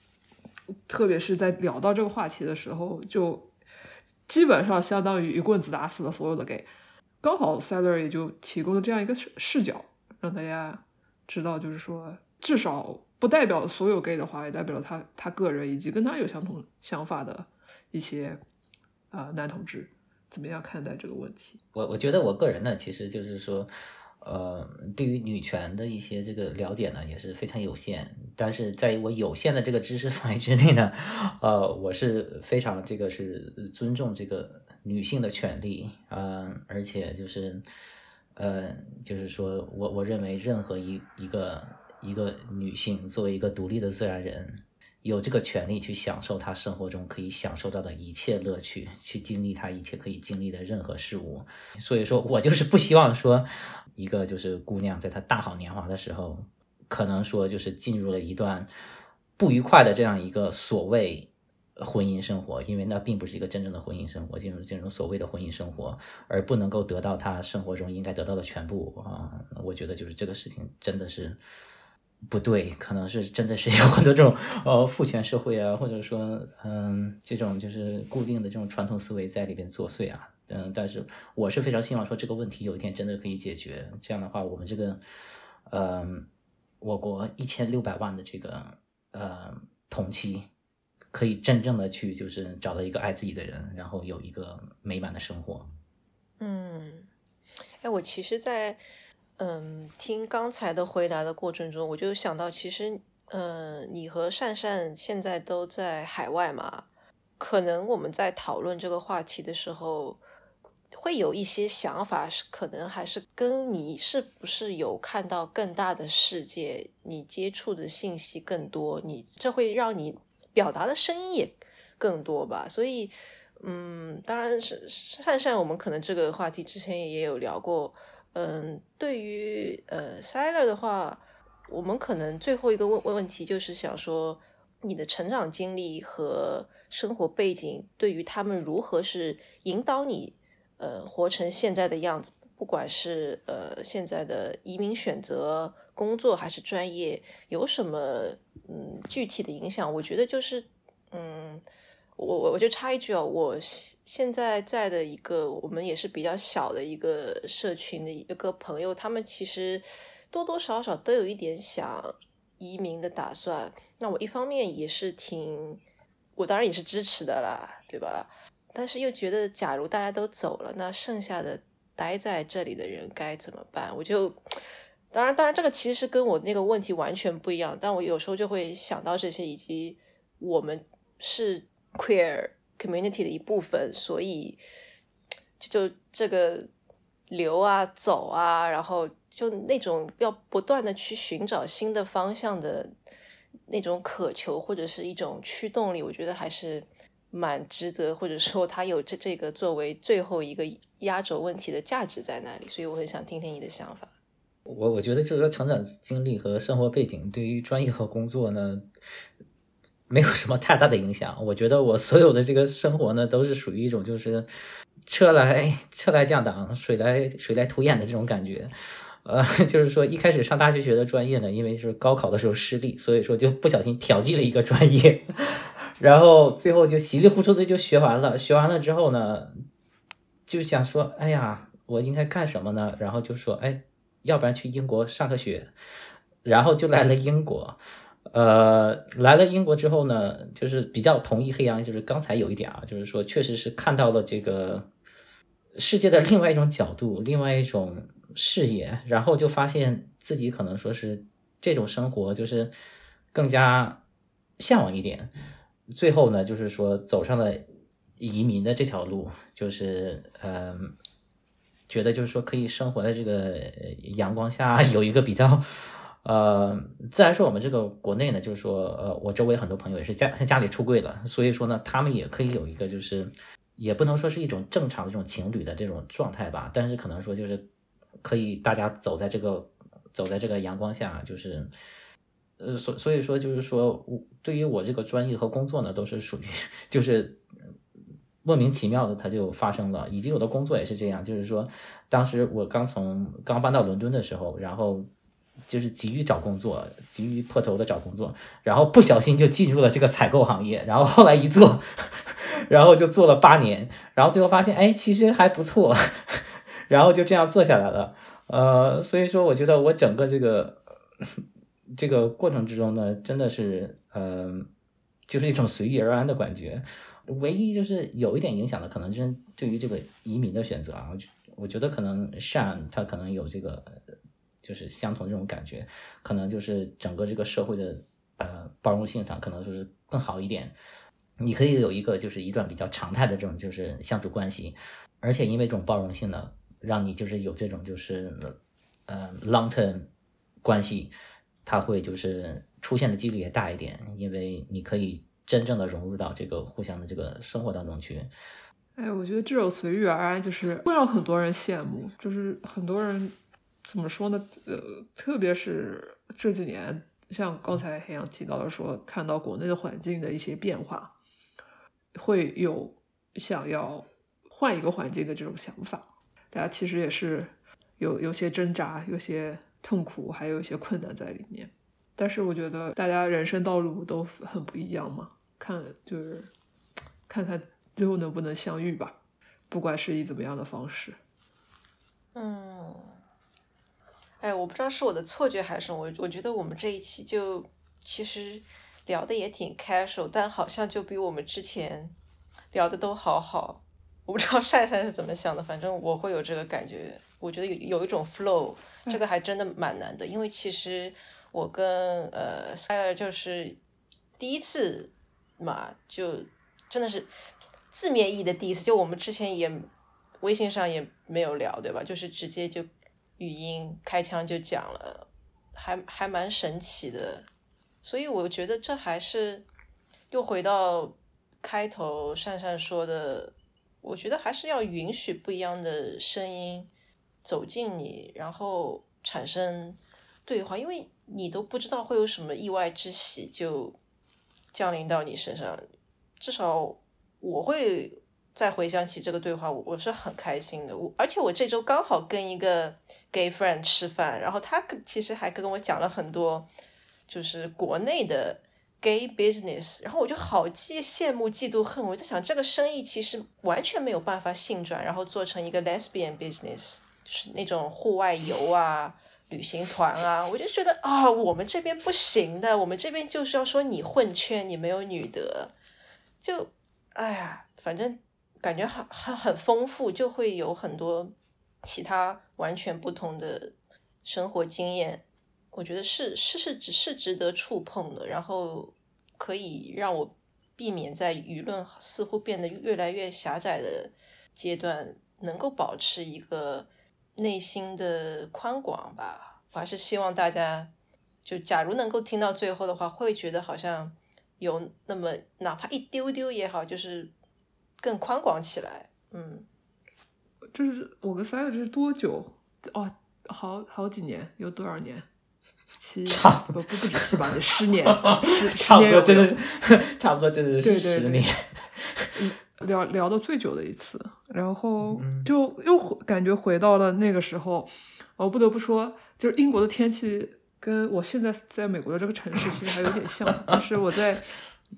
Speaker 3: 特别是在聊到这个话题的时候，就基本上相当于一棍子打死了所有的 gay。刚好 Sarah 也就提供了这样一个视视角，让大家知道，就是说，至少不代表所有 gay 的话，也代表他他个人以及跟他有相同想法的一些啊男同志怎么样看待这个问题。
Speaker 4: 我我觉得我个人呢，其实就是说。呃，对于女权的一些这个了解呢，也是非常有限。但是在我有限的这个知识范围之内呢，呃，我是非常这个是尊重这个女性的权利啊，而且就是，呃，就是说我我认为任何一一个一个女性作为一个独立的自然人。有这个权利去享受她生活中可以享受到的一切乐趣，去经历她一切可以经历的任何事物。所以说我就是不希望说，一个就是姑娘在她大好年华的时候，可能说就是进入了一段不愉快的这样一个所谓婚姻生活，因为那并不是一个真正的婚姻生活，进入这种所谓的婚姻生活，而不能够得到她生活中应该得到的全部啊！我觉得就是这个事情真的是。不对，可能是真的是有很多这种呃父权社会啊，或者说嗯这种就是固定的这种传统思维在里边作祟啊，嗯，但是我是非常希望说这个问题有一天真的可以解决，这样的话我们这个嗯我国一千六百万的这个呃同期可以真正的去就是找到一个爱自己的人，然后有一个美满的生活。
Speaker 2: 嗯，哎，我其实，在。嗯，听刚才的回答的过程中，我就想到，其实，嗯，你和善善现在都在海外嘛，可能我们在讨论这个话题的时候，会有一些想法，是可能还是跟你是不是有看到更大的世界，你接触的信息更多，你这会让你表达的声音也更多吧。所以，嗯，当然是善善，我们可能这个话题之前也有聊过。嗯，对于呃 s i l e r 的话，我们可能最后一个问问问题就是想说，你的成长经历和生活背景，对于他们如何是引导你，呃，活成现在的样子，不管是呃现在的移民选择、工作还是专业，有什么嗯具体的影响？我觉得就是。我我我就插一句哦，我现在在的一个我们也是比较小的一个社群的一个朋友，他们其实多多少少都有一点想移民的打算。那我一方面也是挺，我当然也是支持的啦，对吧？但是又觉得，假如大家都走了，那剩下的待在这里的人该怎么办？我就当然，当然这个其实是跟我那个问题完全不一样，但我有时候就会想到这些，以及我们是。Queer community 的一部分，所以就这个留啊走啊，然后就那种要不断的去寻找新的方向的那种渴求，或者是一种驱动力，我觉得还是蛮值得，或者说它有这这个作为最后一个压轴问题的价值在那里，所以我很想听听你的想法。
Speaker 4: 我我觉得就是说，成长经历和生活背景对于专业和工作呢。没有什么太大的影响，我觉得我所有的这个生活呢，都是属于一种就是车来车来降档，水来水来土掩的这种感觉。呃，<laughs> 就是说一开始上大学学的专业呢，因为就是高考的时候失利，所以说就不小心调剂了一个专业，<laughs> 然后最后就稀里糊涂的就学完了。学完了之后呢，就想说，哎呀，我应该干什么呢？然后就说，哎，要不然去英国上个学，然后就来了英国。呃，来了英国之后呢，就是比较同意黑羊，就是刚才有一点啊，就是说确实是看到了这个世界的另外一种角度，<laughs> 另外一种视野，然后就发现自己可能说是这种生活就是更加向往一点。最后呢，就是说走上了移民的这条路，就是呃，觉得就是说可以生活在这个阳光下，有一个比较。呃，自然说我们这个国内呢，就是说，呃，我周围很多朋友也是家家里出柜了，所以说呢，他们也可以有一个就是，也不能说是一种正常的这种情侣的这种状态吧，但是可能说就是可以大家走在这个走在这个阳光下，就是呃，所所以说就是说我对于我这个专业和工作呢，都是属于就是莫名其妙的它就发生了，以及我的工作也是这样，就是说当时我刚从刚搬到伦敦的时候，然后就是急于找工作，急于破头的找工作，然后不小心就进入了这个采购行业，然后后来一做，<laughs> 然后就做了八年，然后最后发现哎其实还不错，<laughs> 然后就这样做下来了，呃，所以说我觉得我整个这个。这个过程之中呢，真的是，呃，就是一种随遇而安的感觉。唯一就是有一点影响的，可能就是对于这个移民的选择啊，我觉得可能 Shan 他可能有这个，就是相同这种感觉，可能就是整个这个社会的呃包容性上，可能就是更好一点。你可以有一个就是一段比较常态的这种就是相处关系，而且因为这种包容性呢，让你就是有这种就是呃 long term 关系。它会就是出现的几率也大一点，因为你可以真正的融入到这个互相的这个生活当中去。
Speaker 3: 哎，我觉得这种随遇而安就是会让很多人羡慕，就是很多人怎么说呢？呃，特别是这几年，像刚才黑羊提到的说，看到国内的环境的一些变化，会有想要换一个环境的这种想法。大家其实也是有有些挣扎，有些。痛苦还有一些困难在里面，但是我觉得大家人生道路都很不一样嘛，看就是看看最后能不能相遇吧，不管是以怎么样的方式。
Speaker 2: 嗯，哎，我不知道是我的错觉还是我，我觉得我们这一期就其实聊的也挺 casual，但好像就比我们之前聊的都好好。我不知道善善是怎么想的，反正我会有这个感觉。我觉得有有一种 flow，这个还真的蛮难的。因为其实我跟呃 s y l e r 就是第一次嘛，就真的是字面意义的第一次。就我们之前也微信上也没有聊，对吧？就是直接就语音开枪就讲了，还还蛮神奇的。所以我觉得这还是又回到开头善善说的。我觉得还是要允许不一样的声音走进你，然后产生对话，因为你都不知道会有什么意外之喜就降临到你身上。至少我会再回想起这个对话，我我是很开心的。我而且我这周刚好跟一个 gay friend 吃饭，然后他其实还跟我讲了很多，就是国内的。Gay business，然后我就好既羡慕嫉妒恨，我在想这个生意其实完全没有办法性转，然后做成一个 lesbian business，就是那种户外游啊、旅行团啊，我就觉得啊，我们这边不行的，我们这边就是要说你混圈，你没有女德，就哎呀，反正感觉很很很丰富，就会有很多其他完全不同的生活经验。我觉得是是是只是值得触碰的，然后可以让我避免在舆论似乎变得越来越狭窄的阶段，能够保持一个内心的宽广吧。我还是希望大家，就假如能够听到最后的话，会觉得好像有那么哪怕一丢丢也好，就是更宽广起来。嗯，
Speaker 3: 这是我跟三个这是多久？哦，好好几年，有多少年？七不不不止七八年，<laughs> 十年，十十年
Speaker 4: 真的是差不多真的是十年。
Speaker 3: 聊聊的最久的一次，然后就又感觉回到了那个时候。我不得不说，就是英国的天气跟我现在在美国的这个城市其实还有点像。但是我在，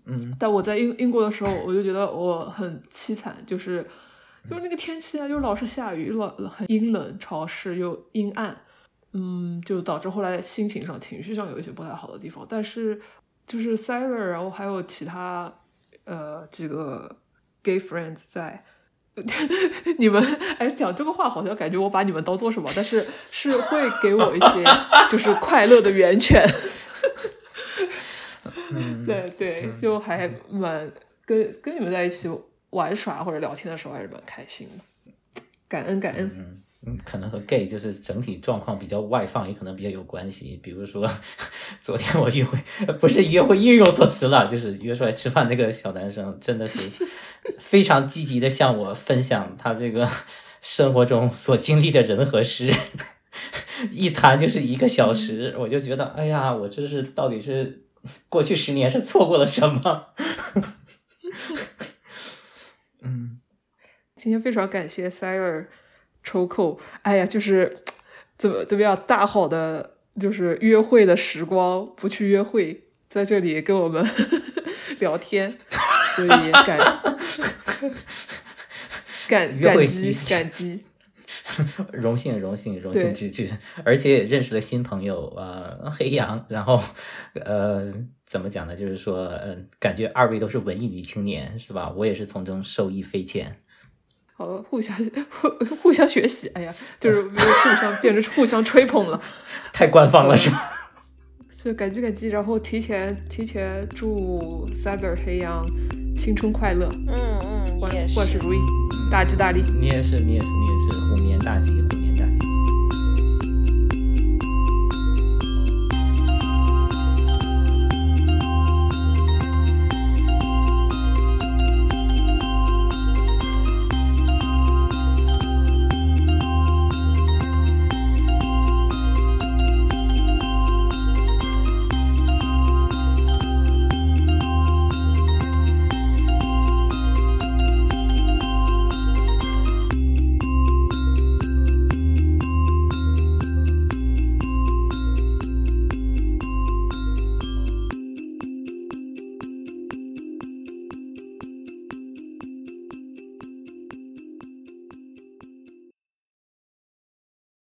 Speaker 4: 嗯，
Speaker 3: 但我在英英国的时候，我就觉得我很凄惨，就是就是那个天气啊，就老是下雨，老很阴冷潮湿又阴暗。嗯，就导致后来心情上、情绪上有一些不太好的地方。但是就是 s a l r 然后还有其他呃几个 gay friends 在，<laughs> 你们哎讲这个话好像感觉我把你们当做什么？但是是会给我一些就是快乐的源泉。对对，就还蛮跟跟你们在一起玩耍或者聊天的时候还是蛮开心的，感恩感恩。
Speaker 4: 嗯，可能和 gay 就是整体状况比较外放，也可能比较有关系。比如说，<laughs> 昨天我约会不是约会，又用错词了，就是约出来吃饭那个小男生，真的是 <laughs> 非常积极的向我分享他这个生活中所经历的人和事。<laughs> 一谈就是一个小时，我就觉得，哎呀，我这是到底是 <laughs> 过去十年是错过了什么？<laughs> 嗯，
Speaker 3: 今天非常感谢 Siler 抽空，哎呀，就是怎么怎么样，大好的就是约会的时光，不去约会，在这里跟我们 <laughs> 聊天，所以感感感激感激。<laughs>
Speaker 4: 荣幸，荣幸，荣幸之至，而且也认识了新朋友，呃，黑羊，然后，呃，怎么讲呢？就是说，呃，感觉二位都是文艺女青年，是吧？我也是从中受益匪浅。
Speaker 3: 好，互相互 <laughs> 互相学习，哎呀，就是没有互相变成互相吹捧了，<laughs>
Speaker 4: 太官方了，是吧？
Speaker 3: 就感激感激，然后提前提前祝 Cyber 黑羊青春快乐，
Speaker 2: 嗯嗯，
Speaker 3: 万万事如意，大吉大利。
Speaker 4: 你也是，你也是，你也是，大吉。